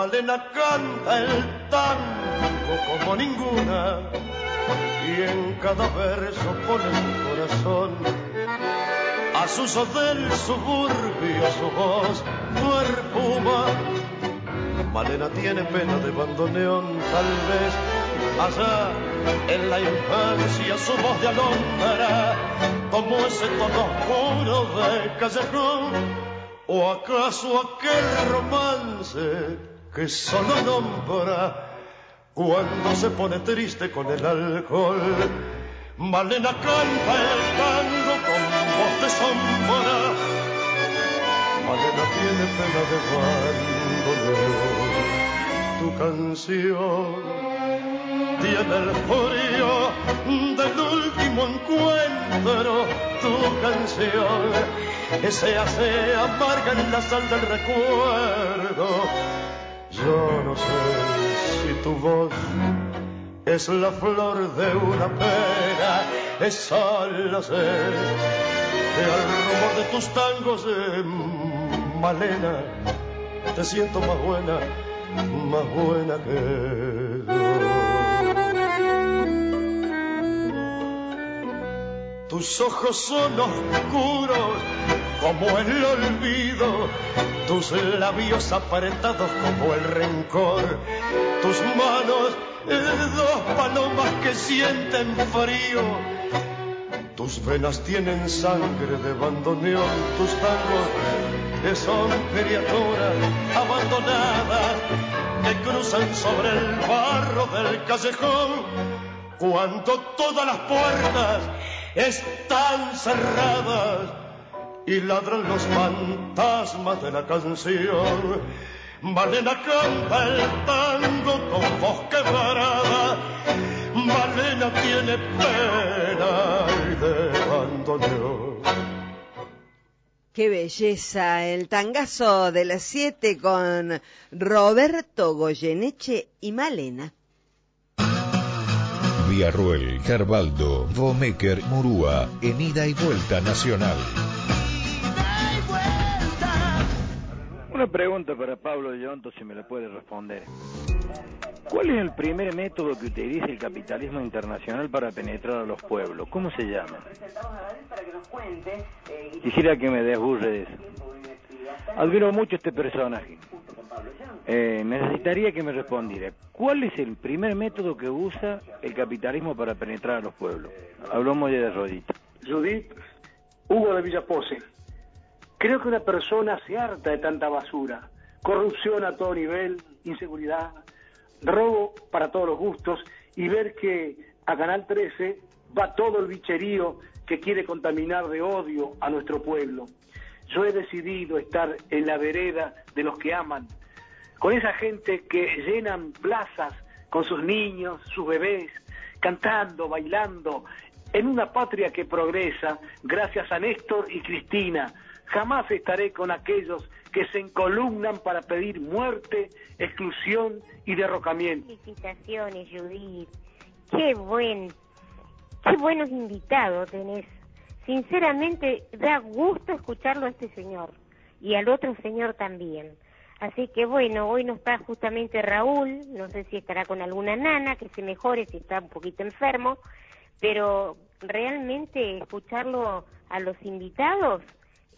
Malena canta el tango como ninguna y en cada verso pone su corazón. A sus del suburbio su voz perfuma. Malena tiene pena de bandoneón, tal vez. Allá en la infancia su voz de alondra como ese tono oscuro de callejón. O acaso aquel romance que solo nombra cuando se pone triste con el alcohol. Malena canta el tango con voz de sombra. Malena tiene pena de bandoneón. Tu canción tiene el frío del último encuentro, tu canción se hace amarga en la sal del recuerdo. Yo no sé si tu voz es la flor de una pena, es solo sé que al rumor de tus tangos, de Malena, te siento más buena, más buena que yo. Tus ojos son oscuros como el olvido, tus labios apretados como el rencor, tus manos dos palomas que sienten frío. Tus venas tienen sangre de bandoneón, tus tangos que son criaturas abandonadas que cruzan sobre el barro del callejón cuando todas las puertas están cerradas y ladran los fantasmas de la canción. Malena canta el tango con voz quebrada. Malena tiene pena y de abandono. Qué belleza, el tangazo de las siete con Roberto Goyeneche y Malena. Villarruel, Carbaldo, Vomecker, Murúa, en ida y vuelta nacional. Una pregunta para Pablo Yonto, si me la puede responder. ¿Cuál es el primer método que utiliza el capitalismo internacional para penetrar a los pueblos? ¿Cómo se llama? Quisiera que me desburre de eso. Admiro mucho este personaje. Eh, necesitaría que me respondiera. ¿Cuál es el primer método que usa el capitalismo para penetrar a los pueblos? Hablamos ya de rodito. Judith, Hugo de Villapose. Creo que una persona se harta de tanta basura. Corrupción a todo nivel, inseguridad, robo para todos los gustos y ver que a Canal 13 va todo el bicherío que quiere contaminar de odio a nuestro pueblo. Yo he decidido estar en la vereda de los que aman, con esa gente que llenan plazas con sus niños, sus bebés, cantando, bailando, en una patria que progresa, gracias a Néstor y Cristina. Jamás estaré con aquellos que se encolumnan para pedir muerte, exclusión y derrocamiento. Felicitaciones, Judith. Qué buen, qué buenos invitados tenés. Sinceramente, da gusto escucharlo a este señor y al otro señor también. Así que bueno, hoy no está justamente Raúl, no sé si estará con alguna nana, que se mejore si está un poquito enfermo, pero realmente escucharlo a los invitados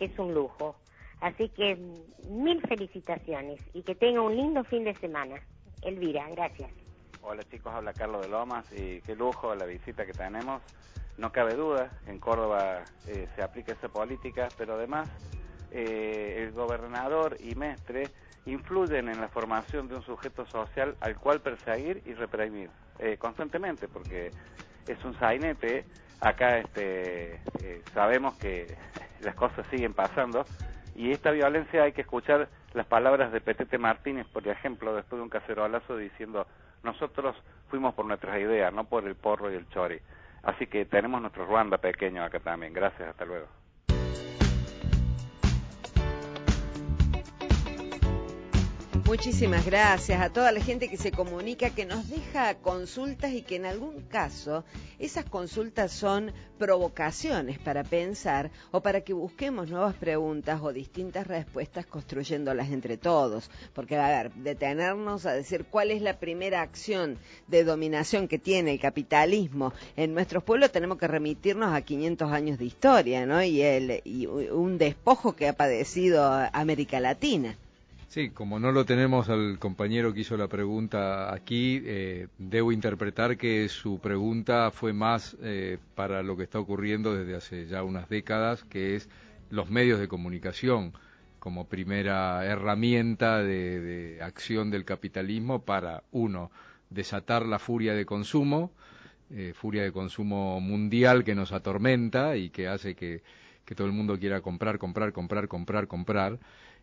es un lujo. Así que mil felicitaciones y que tenga un lindo fin de semana. Elvira, gracias. Hola chicos, habla Carlos de Lomas y qué lujo la visita que tenemos. No cabe duda, en Córdoba eh, se aplica esa política, pero además eh, el gobernador y Mestre influyen en la formación de un sujeto social al cual perseguir y reprimir eh, constantemente, porque es un sainete. Acá este, eh, sabemos que las cosas siguen pasando y esta violencia hay que escuchar las palabras de Petete Martínez, por ejemplo, después de un cacerolazo diciendo nosotros fuimos por nuestras ideas, no por el porro y el chori. Así que tenemos nuestro Ruanda pequeño acá también. Gracias, hasta luego. Muchísimas gracias a toda la gente que se comunica, que nos deja consultas y que en algún caso esas consultas son provocaciones para pensar o para que busquemos nuevas preguntas o distintas respuestas construyéndolas entre todos. Porque, a ver, detenernos a decir cuál es la primera acción de dominación que tiene el capitalismo en nuestros pueblos, tenemos que remitirnos a 500 años de historia, ¿no? Y, el, y un despojo que ha padecido América Latina. Sí, como no lo tenemos al compañero que hizo la pregunta aquí, eh, debo interpretar que su pregunta fue más eh, para lo que está ocurriendo desde hace ya unas décadas, que es los medios de comunicación como primera herramienta de, de acción del capitalismo para, uno, desatar la furia de consumo, eh, furia de consumo mundial que nos atormenta y que hace que, que todo el mundo quiera comprar, comprar, comprar, comprar, comprar.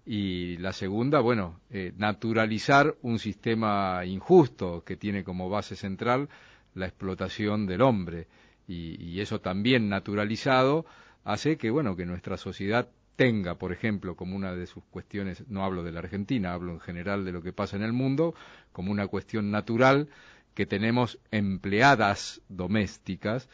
Y la segunda, bueno, eh, naturalizar un sistema injusto que tiene como base central la explotación del hombre. Y, y eso también naturalizado hace que, bueno, que nuestra sociedad tenga, por ejemplo, como una de sus cuestiones, no hablo de la Argentina, hablo en general de lo que pasa en el mundo, como una cuestión natural que tenemos empleadas domésticas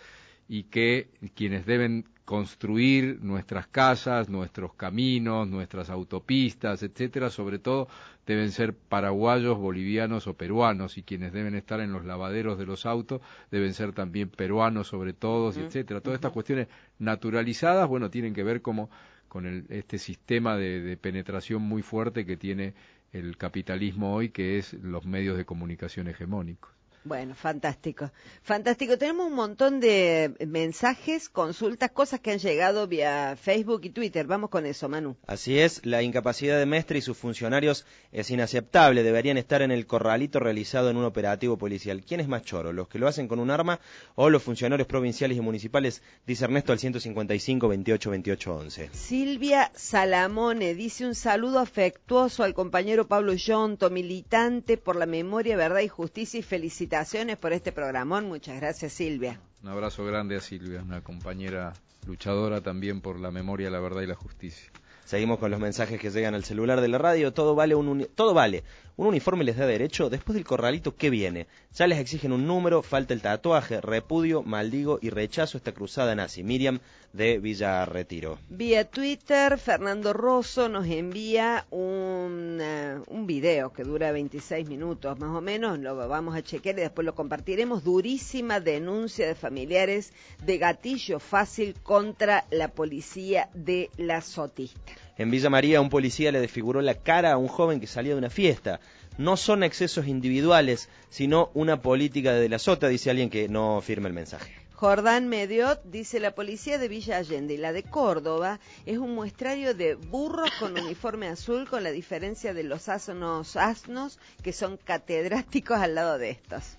y que quienes deben construir nuestras casas, nuestros caminos, nuestras autopistas, etcétera, sobre todo deben ser paraguayos, bolivianos o peruanos y quienes deben estar en los lavaderos de los autos deben ser también peruanos sobre todo, etcétera. Todas estas cuestiones naturalizadas, bueno, tienen que ver como con el, este sistema de, de penetración muy fuerte que tiene el capitalismo hoy, que es los medios de comunicación hegemónicos. Bueno, fantástico. Fantástico. Tenemos un montón de mensajes, consultas, cosas que han llegado vía Facebook y Twitter. Vamos con eso, Manu. Así es, la incapacidad de Mestre y sus funcionarios es inaceptable. Deberían estar en el corralito realizado en un operativo policial. ¿Quién es más choro? ¿Los que lo hacen con un arma o los funcionarios provinciales y municipales? Dice Ernesto al 155 28 28 11. Silvia Salamone dice un saludo afectuoso al compañero Pablo Yonto, militante por la memoria, verdad y justicia y felicitaciones por este programón. Muchas gracias, Silvia. Un abrazo grande a Silvia, una compañera luchadora también por la memoria, la verdad y la justicia. Seguimos con los mensajes que llegan al celular de la radio. Todo vale un uni- todo vale. Un uniforme les da derecho. Después del corralito, ¿qué viene? Ya les exigen un número, falta el tatuaje, repudio, maldigo y rechazo esta cruzada nazi. Miriam de Villa Retiro. Vía Twitter, Fernando Rosso nos envía un, eh, un video que dura 26 minutos más o menos, lo vamos a chequear y después lo compartiremos. Durísima denuncia de familiares de gatillo fácil contra la policía de la Sotista. En Villa María, un policía le desfiguró la cara a un joven que salía de una fiesta. No son excesos individuales, sino una política de la sota, dice alguien que no firma el mensaje. Jordán Mediot dice la policía de Villa Allende y la de Córdoba es un muestrario de burros con uniforme azul con la diferencia de los asnos asnos que son catedráticos al lado de estos.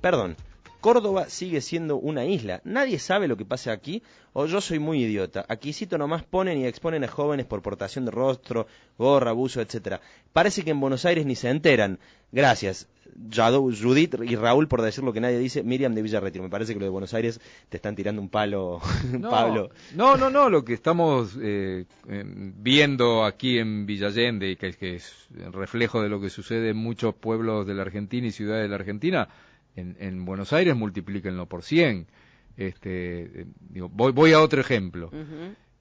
Perdón, Córdoba sigue siendo una isla. Nadie sabe lo que pasa aquí o yo soy muy idiota. Aquícito nomás ponen y exponen a jóvenes por portación de rostro, gorra, abuso, etcétera. Parece que en Buenos Aires ni se enteran. Gracias. Yadu- Judith y Raúl por decir lo que nadie dice. Miriam de Villarretiro. Me parece que lo de Buenos Aires te están tirando un palo, No, Pablo. No, no, no, lo que estamos eh, eh, viendo aquí en Villallende, que, que es reflejo de lo que sucede en muchos pueblos de la Argentina y ciudades de la Argentina, en, en Buenos Aires multiplíquenlo por 100. Este, eh, digo, voy, voy a otro ejemplo.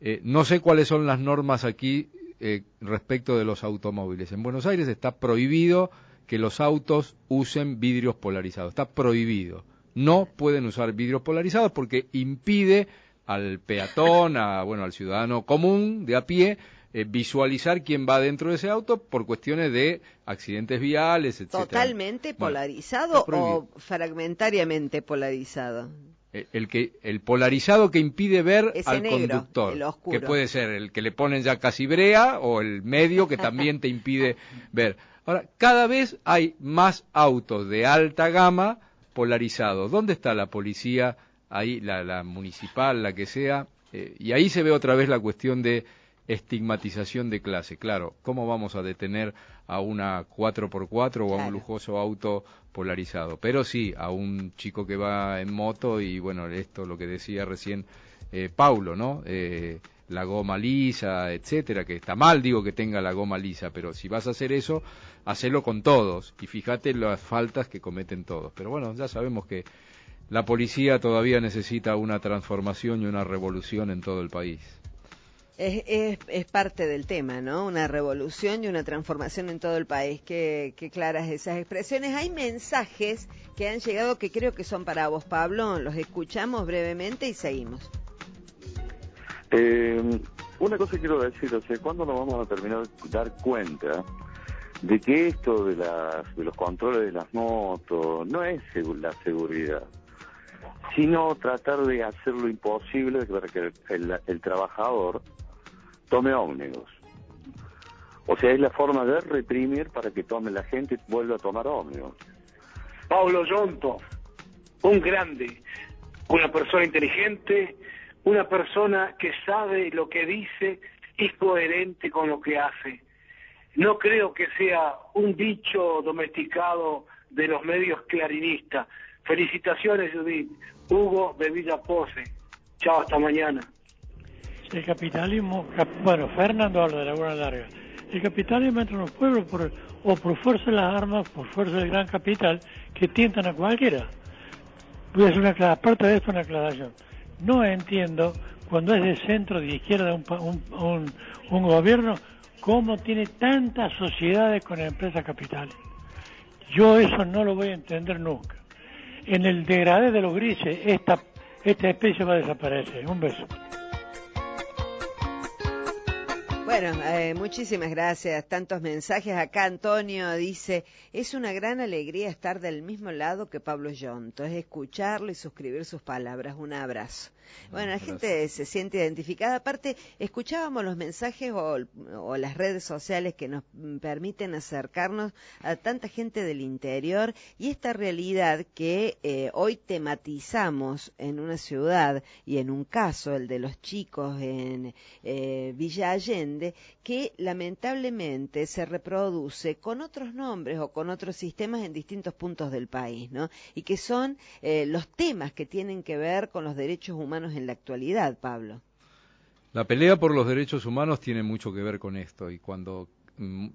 Eh, no sé cuáles son las normas aquí eh, respecto de los automóviles. En Buenos Aires está prohibido que los autos usen vidrios polarizados. Está prohibido. No pueden usar vidrios polarizados porque impide al peatón, a, bueno, al ciudadano común de a pie, eh, visualizar quién va dentro de ese auto por cuestiones de accidentes viales, etcétera. ¿Totalmente Bueno, polarizado o fragmentariamente polarizado? Eh, el que el polarizado que impide ver Ese al negro, conductor que puede ser el que le ponen ya casi brea o el medio que también te impide ver. Ahora cada vez hay más autos de alta gama polarizados dónde está la policía ahí la, la municipal la que sea. Eh, y ahí se ve otra vez la cuestión de estigmatización de clase claro cómo vamos a detener a una 4x4 o a un lujoso auto polarizado. Pero sí, a un chico que va en moto y bueno, esto lo que decía recién eh, Paulo, ¿no? Eh, la goma lisa, etcétera, que está mal, digo que tenga la goma lisa, pero si vas a hacer eso, hacelo con todos y fíjate las faltas que cometen todos. Pero bueno, ya sabemos que la policía todavía necesita una transformación y una revolución en todo el país. Es, es, parte del tema, ¿no? Una revolución y una transformación en todo el país. Qué, claras esas expresiones. Hay mensajes que han llegado que creo que son para vos, Pablo. Los escuchamos brevemente y seguimos. Eh, una cosa quiero decir, o sea, ¿cuándo nos vamos a terminar de dar cuenta de que esto de, las, de los controles de las motos no es la seguridad, sino tratar de hacer lo imposible para que el- el trabajador tome ómnibus? O sea, es la forma de reprimir para que tome la gente y vuelva a tomar ómnibus. Pablo Yonto, un grande, una persona inteligente, una persona que sabe lo que dice y coherente con lo que hace. No creo que sea un dicho domesticado de los medios clarinistas. Felicitaciones, Judith. Hugo de Villa Pose. Chao, hasta mañana. El capitalismo, bueno, Fernando habla de Laguna Larga. El capitalismo entra en los pueblos por, o por fuerza de las armas, por fuerza del gran capital, que tientan a cualquiera. Voy a hacer una aparte de esto una aclaración. No entiendo cuando es de centro, de izquierda, un, un, un, gobierno, cómo tiene tantas sociedades con empresas capitales. Yo eso no lo voy a entender nunca. En el degradé de los grises, esta, esta especie va a desaparecer. Un beso. Bueno, eh, muchísimas gracias. Tantos mensajes. Acá Antonio dice, es una gran alegría estar del mismo lado que Pablo Yonto, es escucharlo y suscribir sus palabras. Un abrazo. Bueno, la gente se siente identificada. Aparte, escuchábamos los mensajes o, las redes sociales que nos permiten acercarnos a tanta gente del interior y esta realidad que eh, hoy tematizamos en una ciudad y en un caso, el de los chicos en eh, Villa Allende, que lamentablemente se reproduce con otros nombres o con otros sistemas en distintos puntos del país, ¿no? Y que son eh, los temas que tienen que ver con los derechos humanos en la actualidad, Pablo. La pelea por los derechos humanos tiene mucho que ver con esto y cuando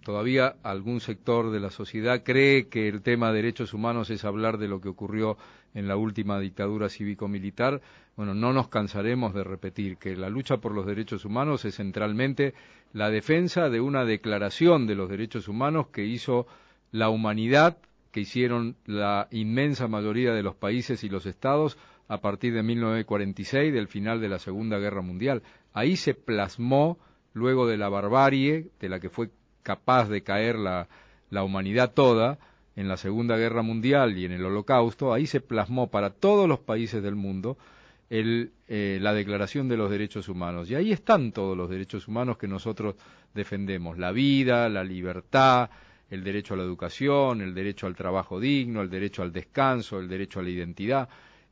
todavía algún sector de la sociedad cree que el tema de derechos humanos es hablar de lo que ocurrió en la última dictadura cívico-militar, bueno, no nos cansaremos de repetir que la lucha por los derechos humanos es centralmente la defensa de una declaración de los derechos humanos que hizo la humanidad, que hicieron la inmensa mayoría de los países y los estados a partir de 1946, del final de la Segunda Guerra Mundial. Ahí se plasmó, luego de la barbarie de la que fue capaz de caer la, humanidad toda, en la Segunda Guerra Mundial y en el Holocausto, ahí se plasmó para todos los países del mundo el, eh, la Declaración de los Derechos Humanos. Y ahí están todos los derechos humanos que nosotros defendemos, la vida, la libertad, el derecho a la educación, el derecho al trabajo digno, el derecho al descanso, el derecho a la identidad.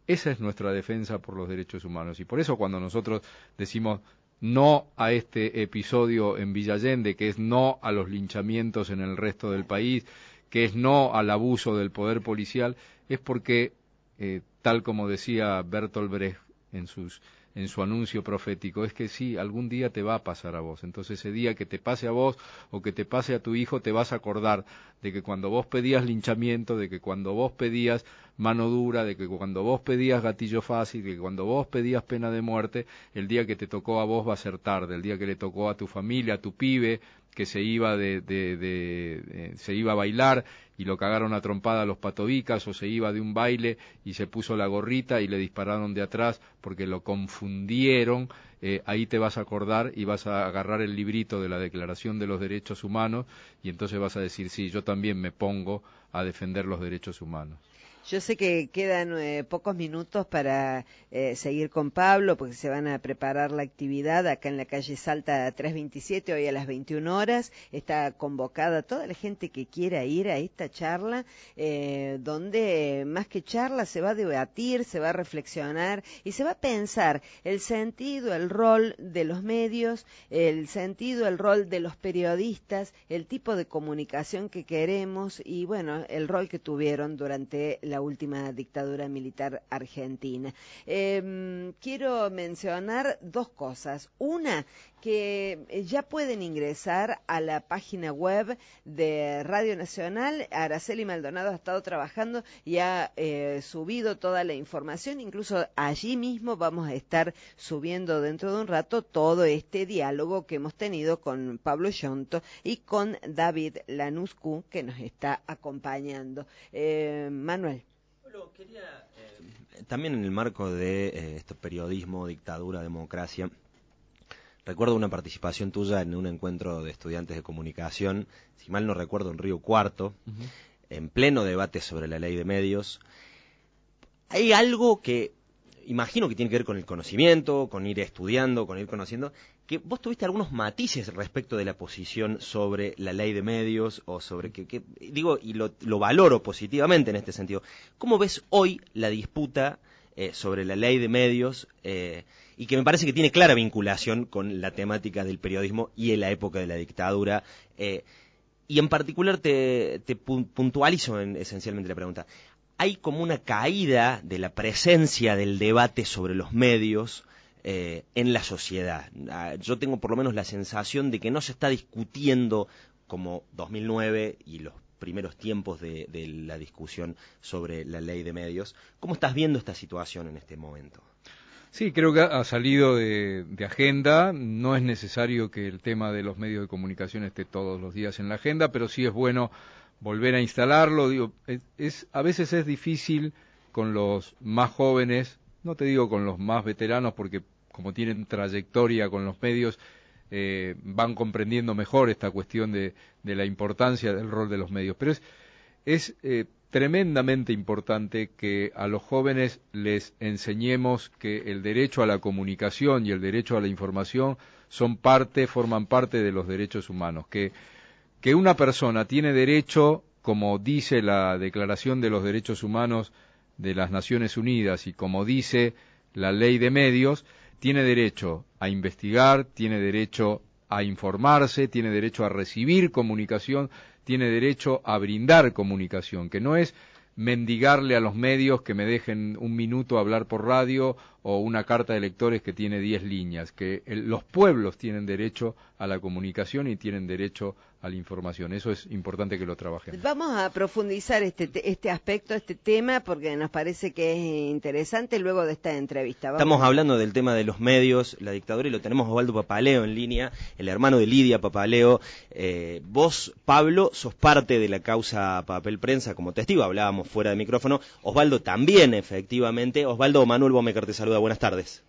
Esa es nuestra defensa por los derechos humanos. Y por eso cuando nosotros decimos no a este episodio en Villallende, que es no a los linchamientos en el resto del país, que es no al abuso del poder policial, es porque, eh, tal como decía Bertolt Brecht en sus en su anuncio profético, es que sí, algún día te va a pasar a vos. Entonces ese día que te pase a vos o que te pase a tu hijo, te vas a acordar de que cuando vos pedías linchamiento, de que cuando vos pedías mano dura, de que cuando vos pedías gatillo fácil, de que cuando vos pedías pena de muerte, el día que te tocó a vos va a ser tarde, el día que le tocó a tu familia, a tu pibe, que se iba de, de, se iba a bailar y lo cagaron a trompada a los patobicas o se iba de un baile y se puso la gorrita y le dispararon de atrás porque lo confundieron, eh, ahí te vas a acordar y vas a agarrar el librito de la Declaración de los Derechos Humanos y entonces vas a decir, sí, yo también me pongo a defender los derechos humanos. Yo sé que quedan eh, pocos minutos para eh, seguir con Pablo, porque se van a preparar la actividad acá en la calle Salta 327, hoy a las 21 horas. Está convocada toda la gente que quiera ir a esta charla, eh, donde más que charla se va a debatir, se va a reflexionar y se va a pensar el sentido, el rol de los medios, el sentido, el rol de los periodistas, el tipo de comunicación que queremos y, bueno, el rol que tuvieron durante la última dictadura militar argentina. Em, quiero mencionar dos cosas. Una, que eh, ya pueden ingresar a la página web de Radio Nacional. Araceli Maldonado ha estado trabajando y ha eh, subido toda la información. Incluso allí mismo vamos a estar subiendo dentro de un rato todo este diálogo que hemos tenido con Pablo Yonto y con David Lanuscu, que nos está acompañando. Eh, Manuel. también en el marco de este periodismo, dictadura, democracia, Recuerdo una participación tuya en un encuentro de estudiantes de comunicación, si mal no recuerdo, en Río Cuarto, en pleno debate sobre la ley de medios. Hay algo que imagino que tiene que ver con el conocimiento, con ir estudiando, con ir conociendo, que vos tuviste algunos matices respecto de la posición sobre la ley de medios o sobre que, que- digo, y lo, lo valoro positivamente en este sentido. ¿Cómo ves hoy la disputa eh, sobre la ley de medios eh, y que me parece que tiene clara vinculación con la temática del periodismo y en la época de la dictadura? eh, y en particular te, te pu- puntualizo en, esencialmente la pregunta. Hay como una caída de la presencia del debate sobre los medios en la sociedad. Ah, Yo tengo por lo menos la sensación de que no se está discutiendo como 2009 y los primeros tiempos de, de la discusión sobre la ley de medios. ¿Cómo estás viendo esta situación en este momento? Sí, creo que ha salido de, de agenda. No es necesario que el tema de los medios de comunicación esté todos los días en la agenda, pero sí es bueno volver a instalarlo. Digo, a veces es difícil con los más jóvenes, no te digo con los más veteranos, porque como tienen trayectoria con los medios, eh, van comprendiendo mejor esta cuestión de, de la importancia del rol de los medios. Pero es, eh, tremendamente importante que a los jóvenes les enseñemos que el derecho a la comunicación y el derecho a la información son parte, forman parte de los derechos humanos, que una persona tiene derecho, como dice la Declaración de los Derechos Humanos de las Naciones Unidas y como dice la ley de medios, tiene derecho a investigar, tiene derecho a informarse, tiene derecho a recibir comunicación, tiene derecho a brindar comunicación, que no es mendigarle a los medios que me dejen un minuto hablar por radio o una carta de lectores que tiene 10 líneas, que el- los pueblos tienen derecho a la comunicación y tienen derecho a la información. Eso es importante que lo trabajemos. Vamos a profundizar este, te- este aspecto, este tema, porque nos parece que es interesante luego de esta entrevista. Vamos. Estamos hablando del tema de los medios, la dictadura, y lo tenemos a Osvaldo Papaleo en línea, el hermano de Lidia Papaleo. Eh, vos, Pablo, sos parte de la causa Papel Prensa como testigo, hablábamos fuera de micrófono. Osvaldo también, efectivamente. Osvaldo Manuel Bomecker te saluda, buenas tardes.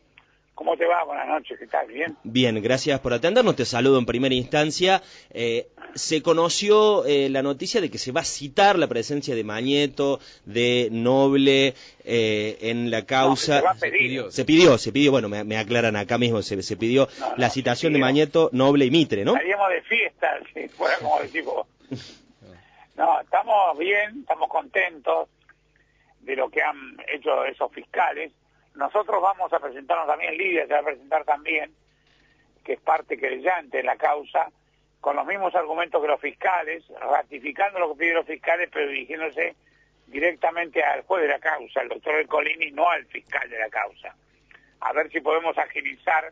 ¿Cómo te va? Buenas noches, ¿qué tal? ¿Bien? Bien, gracias por atendernos. Te saludo en primera instancia. Eh, se conoció eh, la noticia de que se va a citar la presencia de Mañeto, de Noble eh, en la causa. No, se va a pedir. Se pidió, se pidió, bueno, me, me aclaran acá mismo, se, se pidió la citación de Mañeto, Noble y Mitre, ¿no? Estaríamos de fiesta, si fuera como decís vos. No, estamos bien, estamos contentos de lo que han hecho esos fiscales. Nosotros vamos a presentarnos también, Lidia se va a presentar también, que es parte querellante en la causa, con los mismos argumentos que los fiscales, ratificando lo que piden los fiscales, pero dirigiéndose directamente al juez de la causa, al doctor Ercolini, no al fiscal de la causa. A ver si podemos agilizar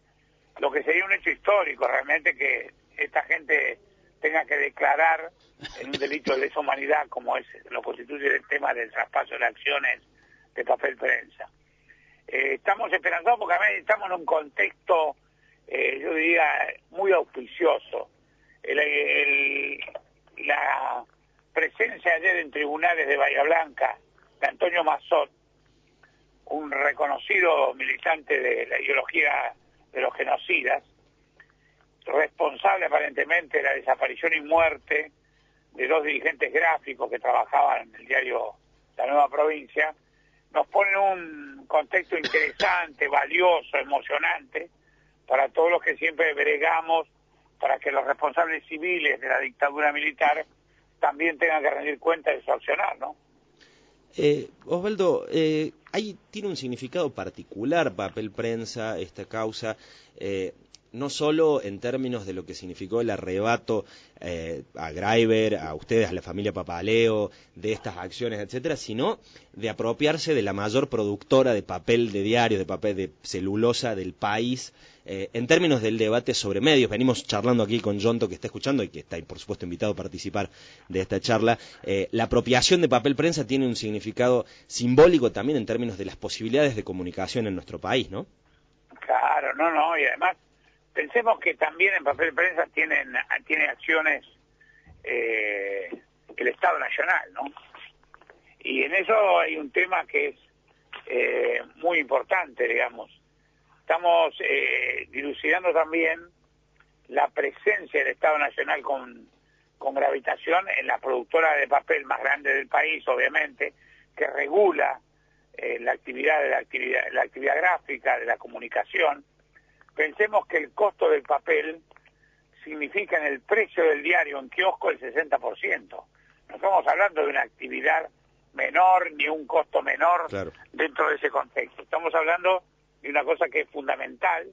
lo que sería un hecho histórico, realmente que esta gente tenga que declarar en un delito de lesa humanidad como es lo constituye el tema del traspaso de acciones de papel prensa. Eh, estamos esperanzados porque además estamos en un contexto, eh, yo diría, muy auspicioso. La presencia ayer en tribunales de Bahía Blanca de Antonio Mazot, un reconocido militante de la ideología de los genocidas, responsable aparentemente de la desaparición y muerte de dos dirigentes gráficos que trabajaban en el diario La Nueva Provincia, nos pone un contexto interesante, valioso, emocionante, para todos los que siempre bregamos para que los responsables civiles de la dictadura militar también tengan que rendir cuenta de su accionar, ¿no? Eh, Osvaldo, eh, ahí tiene un significado particular papel prensa esta causa, eh, no solo en términos de lo que significó el arrebato eh, a Greiber, a ustedes, a la familia Papaleo, de estas acciones, etcétera, sino de apropiarse de la mayor productora de papel de diario, de papel de celulosa del país, eh, en términos del debate sobre medios. Venimos charlando aquí con Jonto, que está escuchando y que está, por supuesto, invitado a participar de esta charla. Eh, la apropiación de papel prensa tiene un significado simbólico también en términos de las posibilidades de comunicación en nuestro país, ¿no? Claro, no, no, y además pensemos que también en papel prensa tienen tiene acciones eh, el Estado Nacional, ¿no? Y en eso hay un tema que es eh, muy importante, digamos. Estamos eh, dilucidando también la presencia del Estado Nacional con, con gravitación en la productora de papel más grande del país, obviamente, que regula eh, la actividad de la actividad, la actividad gráfica, de la comunicación, Pensemos que el costo del papel significa en el precio del diario en kiosco el 60%. No estamos hablando de una actividad menor ni un costo menor dentro de ese contexto. Estamos hablando de una cosa que es fundamental,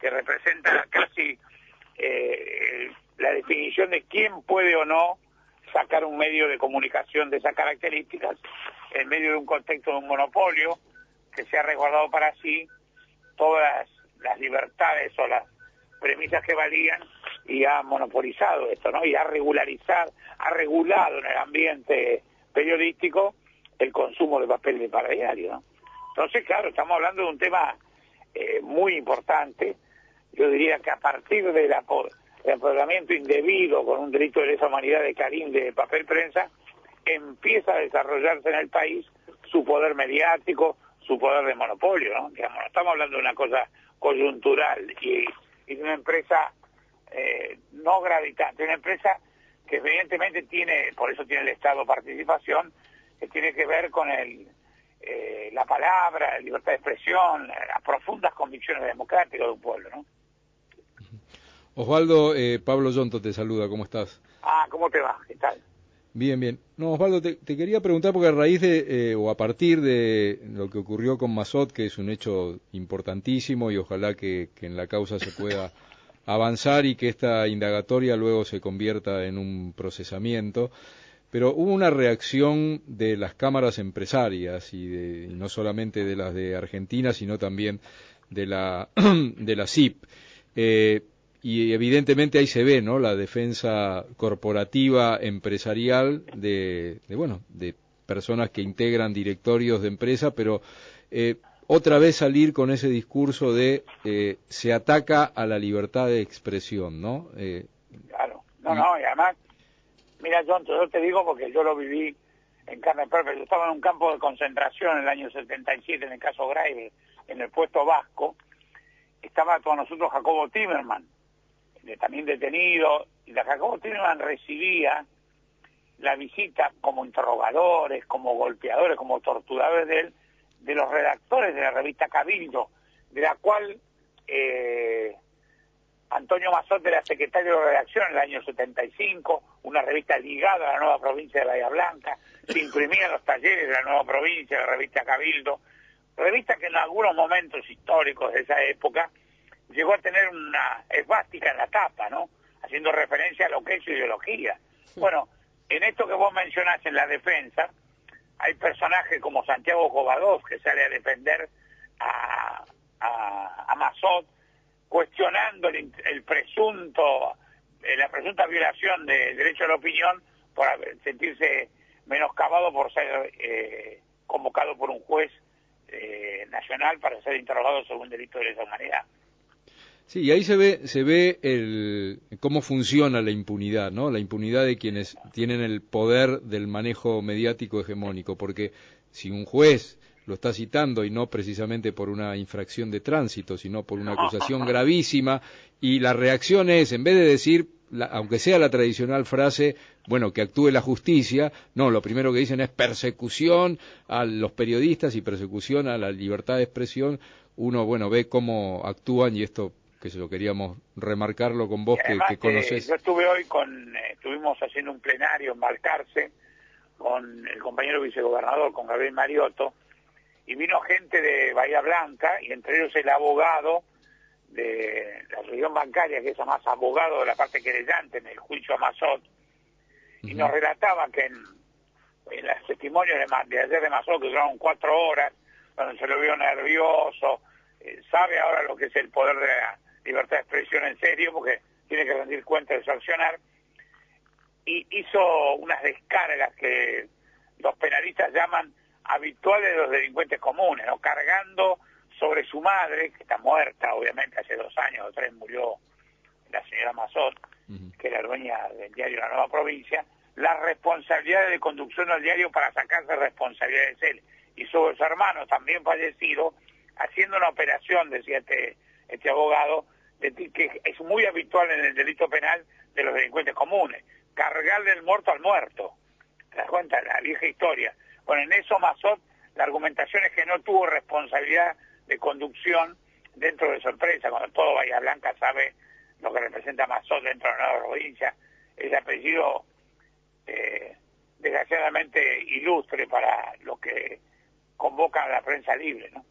que representa casi eh, la definición de quién puede o no sacar un medio de comunicación de esas características en medio de un contexto de un monopolio que se ha resguardado para sí todas las libertades o las premisas que valían y ha monopolizado esto, ¿no? Y ha regularizado, ha regulado en el ambiente periodístico el consumo de papel de para diario, ¿no? Entonces, claro, estamos hablando de un tema eh, muy importante. Yo diría que a partir del apoderamiento indebido con un delito de lesa humanidad de Karim de papel prensa, empieza a desarrollarse en el país su poder mediático, su poder de monopolio, ¿no? Digamos, no estamos hablando de una cosa coyuntural y, y de una empresa eh, no gravitante, una empresa que evidentemente tiene, por eso tiene el Estado participación, que tiene que ver con el, eh, la palabra, la libertad de expresión, las profundas convicciones democráticas de un pueblo, ¿no? Osvaldo, eh, Pablo Yonto te saluda, ¿cómo estás? Ah, ¿cómo te va? ¿Qué tal? Bien, bien. No, Osvaldo, te, quería preguntar porque a raíz de, eh, o a partir de lo que ocurrió con Mazot, que es un hecho importantísimo y ojalá que, que en la causa se pueda avanzar y que esta indagatoria luego se convierta en un procesamiento, pero hubo una reacción de las cámaras empresarias y, de, no solamente de las de Argentina, sino también de la, de la CIP. Eh, y evidentemente ahí se ve no la defensa corporativa empresarial de, bueno de personas que integran directorios de empresa pero eh, otra vez salir con ese discurso de eh, se ataca a la libertad de expresión no eh, claro. No no y además mira John yo te digo porque yo lo viví en carne propia. Yo estaba en un campo de concentración en el año 77 en el caso Grave en el puesto vasco. Estaba con nosotros Jacobo Timerman también detenido, y la Jacobo Timerman recibía la visita como interrogadores, como golpeadores, como torturadores de él, de los redactores de la revista Cabildo, de la cual eh, Antonio Mazote era secretario de redacción en el año 75, una revista ligada a la nueva provincia de Bahía Blanca, se imprimía en los talleres de la nueva provincia, la revista Cabildo, revista que en algunos momentos históricos de esa época llegó a tener una esvástica en la tapa, ¿no? Haciendo referencia a lo que es su ideología. Bueno, en esto que vos mencionás en la defensa, hay personajes como Santiago Covadós que sale a defender a, a, a Mazot, cuestionando el, presunto, eh, la presunta violación del derecho a la opinión por sentirse menoscabado por ser eh, convocado por un juez eh, nacional para ser interrogado sobre un delito de lesa humanidad. Sí, y ahí se ve, se ve el, cómo funciona la impunidad, ¿no? La impunidad de quienes tienen el poder del manejo mediático hegemónico, porque si un juez lo está citando y no precisamente por una infracción de tránsito, sino por una acusación gravísima, y la reacción es, en vez de decir, aunque sea la tradicional frase, bueno, que actúe la justicia, no, lo primero que dicen es persecución a los periodistas y persecución a la libertad de expresión, uno, bueno, ve cómo actúan y esto que se lo queríamos remarcarlo con vos que, que conoces. yo estuve hoy con, eh, estuvimos haciendo un plenario en Balcarce con el compañero vicegobernador, con Gabriel Mariotto, y vino gente de Bahía Blanca, y entre ellos el abogado de la región bancaria, que es más abogado de la parte querellante en el juicio a Mazot, y nos relataba que en, en los testimonios de, de ayer de Mazot, que duraron cuatro horas, donde se lo vio nervioso, eh, sabe ahora lo que es el poder de la libertad de expresión en serio, porque tiene que rendir cuenta de su accionar, y hizo unas descargas que los penalistas llaman habituales de los delincuentes comunes, ¿no? cargando sobre su madre, que está muerta, obviamente, hace dos años o tres murió la señora Mazot, que era dueña del diario La Nueva Provincia, la responsabilidad de conducción del diario para sacarse responsabilidades él. Y sobre su hermano, también fallecido, haciendo una operación, decía este, este abogado, que es muy habitual en el delito penal de los delincuentes comunes, cargarle el muerto al muerto. ¿Te das cuenta? La vieja historia. Bueno, en eso Mazot, la argumentación es que no tuvo responsabilidad de conducción dentro de sorpresa, cuando todo Bahía Blanca sabe lo que representa Mazón dentro de la nueva provincia, ese apellido eh, desgraciadamente ilustre para lo que convoca la prensa libre, ¿no?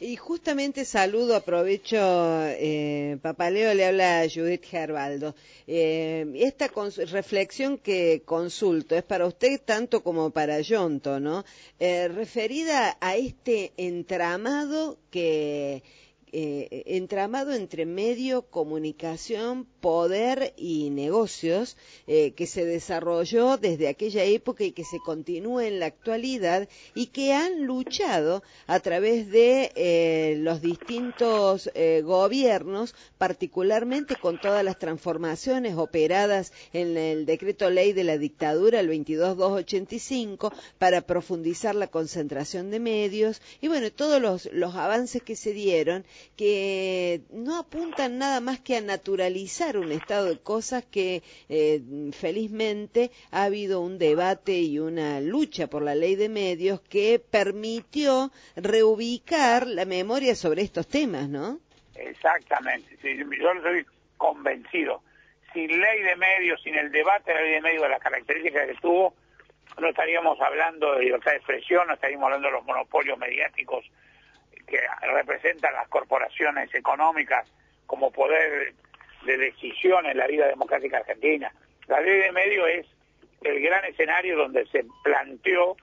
Y justamente saludo, aprovecho, eh, Papaleo le habla a Judith Gerbaldo. Eh, esta reflexión que consulto es para usted tanto como para Yonto, ¿no? Eh, referida a este entramado que eh, entramado entre medio, comunicación, poder y negocios eh, que se desarrolló desde aquella época y que se continúa en la actualidad y que han luchado a través de eh, los distintos gobiernos, particularmente con todas las transformaciones operadas en el decreto ley de la dictadura, el 22285, para profundizar la concentración de medios y bueno, todos los, los avances que se dieron que no apuntan nada más que a naturalizar un estado de cosas que eh, felizmente ha habido un debate y una lucha por la ley de medios que permitió reubicar la memoria sobre estos temas, ¿no? Exactamente, sí, yo estoy convencido. Sin ley de medios, sin el debate de la ley de medios, de las características que tuvo, no estaríamos hablando de libertad de expresión, no estaríamos hablando de los monopolios mediáticos que representan las corporaciones económicas como poder de decisión en la vida democrática argentina. La ley de medio es el gran escenario donde se planteó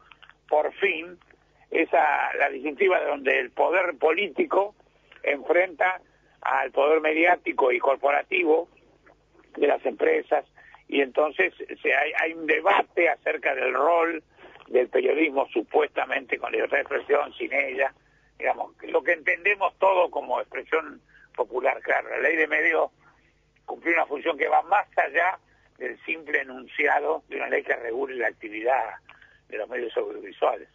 por fin esa la distintiva de donde el poder político enfrenta al poder mediático y corporativo de las empresas y entonces se hay, hay un debate acerca del rol del periodismo supuestamente con libertad de expresión sin ella digamos, lo que entendemos todo como expresión popular, claro, la ley de medios cumplió una función que va más allá del simple enunciado de una ley que regule la actividad de los medios audiovisuales.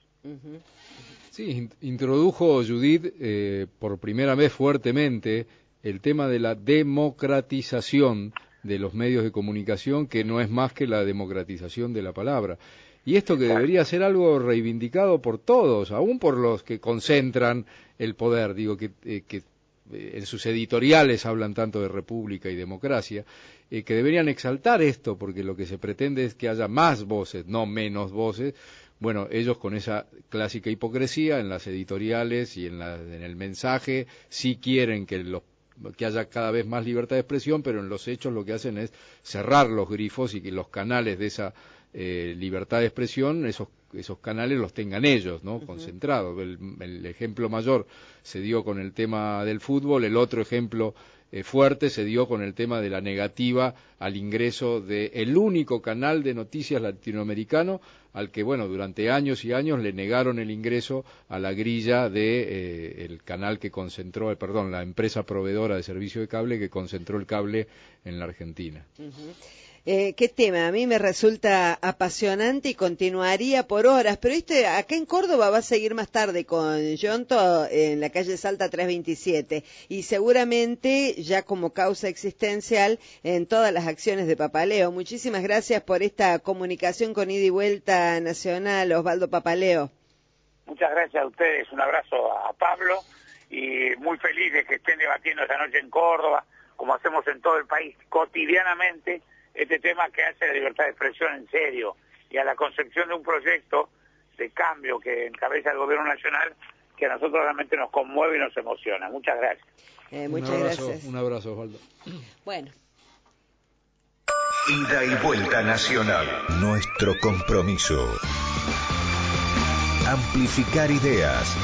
Sí, introdujo Judith eh, por primera vez fuertemente el tema de la democratización de los medios de comunicación, que no es más que la democratización de la palabra. Y esto que debería ser algo reivindicado por todos, aún por los que concentran el poder, digo que, eh, que eh, en sus editoriales hablan tanto de república y democracia, eh, que deberían exaltar esto, porque lo que se pretende es que haya más voces, no menos voces. Bueno, ellos con esa clásica hipocresía en las editoriales y en, la, en el mensaje sí quieren que los que haya cada vez más libertad de expresión, pero en los hechos lo que hacen es cerrar los grifos y que los canales de esa eh, libertad de expresión, esos, esos canales los tengan ellos, ¿no? Concentrados. El, ejemplo mayor se dio con el tema del fútbol, el otro ejemplo eh, fuerte se dio con el tema de la negativa al ingreso de el único canal de noticias latinoamericano al que, bueno, durante años y años le negaron el ingreso a la grilla de eh, el canal que concentró, perdón, la empresa proveedora de servicio de cable que concentró el cable en la Argentina. Eh, qué tema, a mí me resulta apasionante y continuaría por horas, pero este acá en Córdoba va a seguir más tarde con Yonto en la calle Salta 327 y seguramente ya como causa existencial en todas las acciones de Papaleo. Muchísimas gracias por esta comunicación con ida y vuelta nacional, Osvaldo Papaleo. Muchas gracias a ustedes, un abrazo a Pablo y muy feliz de que estén debatiendo esta noche en Córdoba, como hacemos en todo el país cotidianamente este tema que hace la libertad de expresión en serio y a la concepción de un proyecto de cambio que encabeza el gobierno nacional que a nosotros realmente nos conmueve y nos emociona. Muchas gracias. Eh, muchas un abrazo, gracias. Un abrazo, Osvaldo. Bueno. Ida y vuelta nacional. Nuestro compromiso. Amplificar ideas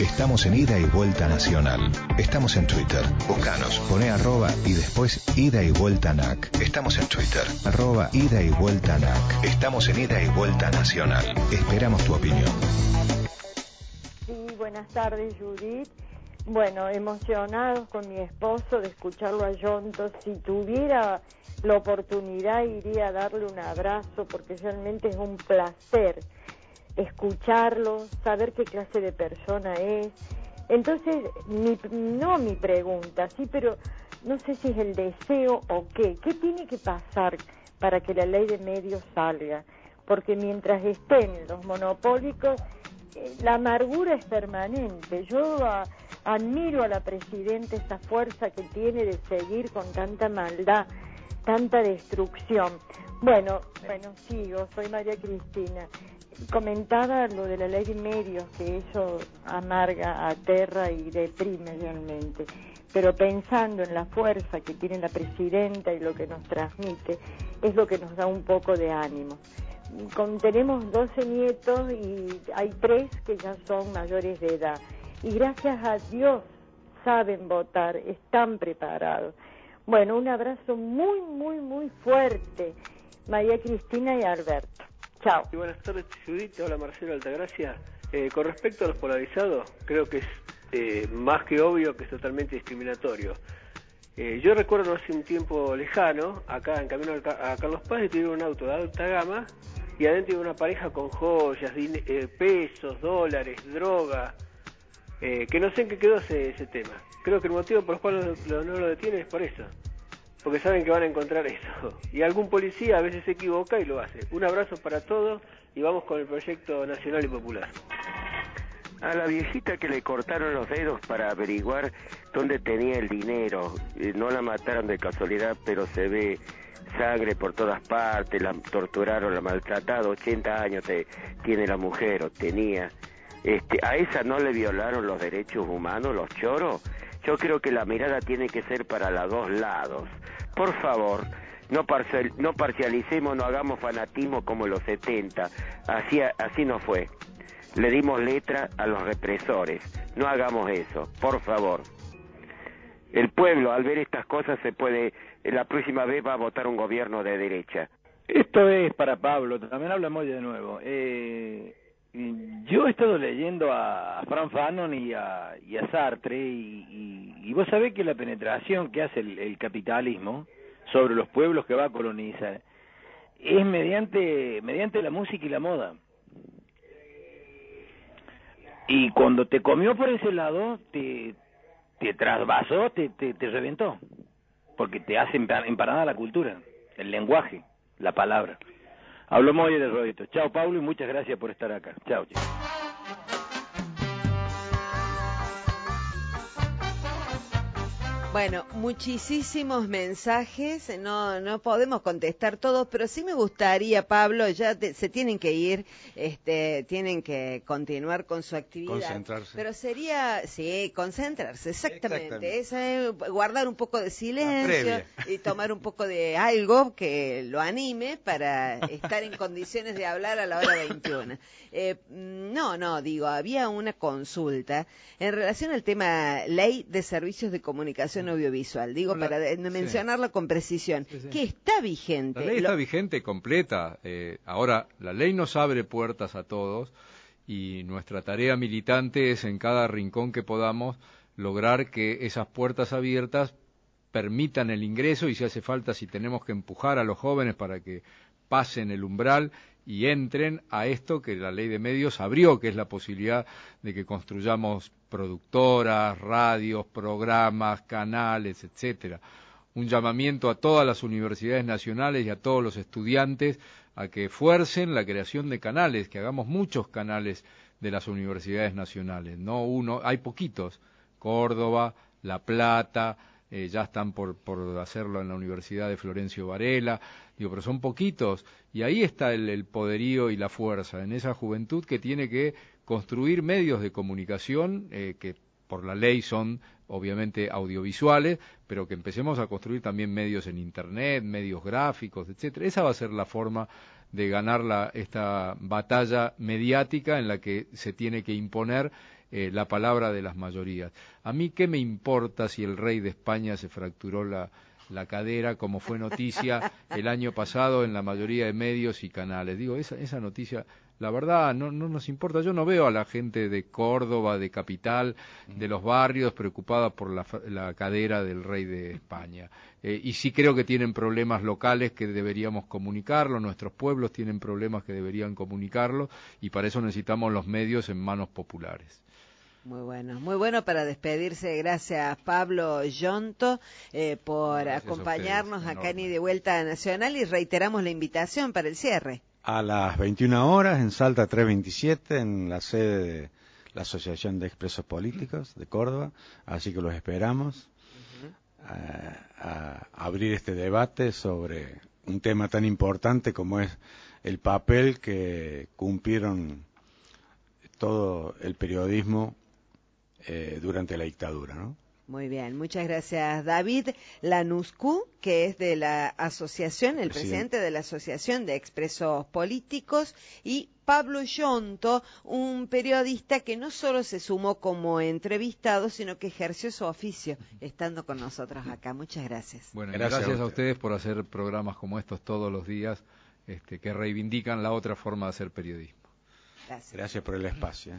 Estamos en Ida y Vuelta Nacional. Estamos en Twitter. Búscanos, pone arroba y después Ida y Vuelta NAC. Estamos en Twitter. Arroba Ida y Vuelta NAC. Estamos en Ida y Vuelta Nacional. Esperamos tu opinión. Sí, buenas tardes Judith. Bueno, emocionados con mi esposo de escucharlo a Yonto. Si tuviera la oportunidad iría a darle un abrazo porque realmente es un placer escucharlo, saber qué clase de persona es. Entonces, no mi pregunta, sí, pero no sé si es el deseo o qué. ¿Qué tiene que pasar para que la ley de medios salga? Porque mientras estén los monopólicos, eh, la amargura es permanente. Yo admiro a la Presidenta esa fuerza que tiene de seguir con tanta maldad, tanta destrucción. Bueno, bueno, sigo, soy María Cristina. Comentaba lo de la ley de medios, que eso amarga, aterra y deprime realmente. Pero pensando en la fuerza que tiene la Presidenta y lo que nos transmite, es lo que nos da un poco de ánimo. Con- tenemos 12 nietos y hay tres que ya son mayores de edad. Y gracias a Dios saben votar, están preparados. Bueno, un abrazo muy, muy, muy fuerte. María Cristina y Alberto. Chao. Y buenas tardes, Judith. Hola, Marcelo Altagracia. Eh, con respecto a los polarizados, creo que es eh, más que obvio que es totalmente discriminatorio. Eh, yo recuerdo hace un tiempo lejano, acá en camino a Ca- a Carlos Paz, tuvieron un auto de alta gama y adentro iba una pareja con joyas, eh, pesos, dólares, droga, eh, que no sé en qué quedó ese, tema. Creo que el motivo por el cual lo- no lo detienen es por eso, porque saben que van a encontrar eso. Y algún policía a veces se equivoca y lo hace. Un abrazo para todos y vamos con el proyecto nacional y popular. A la viejita que le cortaron los dedos para averiguar dónde tenía el dinero. Eh, No la mataron de casualidad, pero se ve sangre por todas partes, la torturaron, la maltrataron, 80 años te- tiene la mujer o tenía. Este, a esa no le violaron los derechos humanos, los choros. Yo creo que la mirada tiene que ser para los dos lados. Por favor, no, parcial- no parcialicemos, no hagamos fanatismo como los 70. Así, así no fue. Le dimos letra a los represores. No hagamos eso, por favor. El pueblo, al ver estas cosas, se puede, la próxima vez va a votar un gobierno de derecha. Esto es para Pablo, también habla Moya de nuevo. Eh, yo he estado leyendo a Fran Fanon y a, a Sartre y, vos sabés que la penetración que hace el, capitalismo sobre los pueblos que va a colonizar es mediante, mediante la música y la moda. Y cuando te comió por ese lado, te, te trasvasó, te, te, te reventó. Porque te hace empa- empanada la cultura, el lenguaje, la palabra. Hablo muy de Rodito. Chao, Pablo, y muchas gracias por estar acá. Chao, chicos. Bueno, muchísimos mensajes, no no podemos contestar todos, pero sí me gustaría, Pablo, ya te- se tienen que ir, este, tienen que continuar con su actividad. Concentrarse. Pero sería, sí, concentrarse, exactamente, es guardar un poco de silencio y tomar un poco de algo que lo anime para estar en condiciones de hablar a la hora 21. Eh, no, no, digo, había una consulta en relación al tema ley de servicios de comunicación audiovisual, digo, La- para sí. mencionarla con precisión, sí. que está vigente. La ley Lo- está vigente, completa. Eh, ahora, la ley nos abre puertas a todos y nuestra tarea militante es en cada rincón que podamos lograr que esas puertas abiertas permitan el ingreso y si hace falta, si tenemos que empujar a los jóvenes para que pasen el umbral y entren a esto que la ley de medios abrió, que es la posibilidad de que construyamos productoras, radios, programas, canales, etcétera. Un llamamiento a todas las universidades nacionales y a todos los estudiantes a que fuercen la creación de canales, que hagamos muchos canales de las universidades nacionales, no uno, hay poquitos, Córdoba, La Plata, eh, ya están por, por hacerlo en la Universidad de Florencio Varela, digo, pero son poquitos, y ahí está el, el poderío y la fuerza, en esa juventud que tiene que construir medios de comunicación eh, que por la ley son obviamente audiovisuales, pero que empecemos a construir también medios en internet, medios gráficos, etcétera. Esa va a ser la forma de ganar la, esta batalla mediática en la que se tiene que imponer eh, la palabra de las mayorías. A mí qué me importa si el rey de España se fracturó la, la cadera, como fue noticia el año pasado en la mayoría de medios y canales. Digo, esa, esa noticia, la verdad, no, no nos importa. Yo no veo a la gente de Córdoba, de Capital, de los barrios, preocupada por la, la cadera del rey de España. Eh, y sí creo que tienen problemas locales que deberíamos comunicarlo, nuestros pueblos tienen problemas que deberían comunicarlo, y para eso necesitamos los medios en manos populares. Muy bueno, muy bueno para despedirse. Gracias Pablo Yonto eh, por Gracias acompañarnos ustedes, acá en y de vuelta a Nacional y reiteramos la invitación para el cierre. A las 21 horas en Salta 327, en la sede de la Asociación de Expresos Políticos de Córdoba, así que los esperamos a, abrir este debate sobre un tema tan importante como es el papel que cumplieron todo el periodismo eh, durante la dictadura, ¿no? Muy bien, muchas gracias David Lanuscu, que es de la asociación, el presidente. de la Asociación de Expresos Políticos, y Pablo Yonto, un periodista que no solo se sumó como entrevistado, sino que ejerció su oficio estando con nosotros acá. Muchas gracias. Bueno, gracias, a, ustedes por hacer programas como estos todos los días, este, que reivindican la otra forma de hacer periodismo. Gracias por el espacio.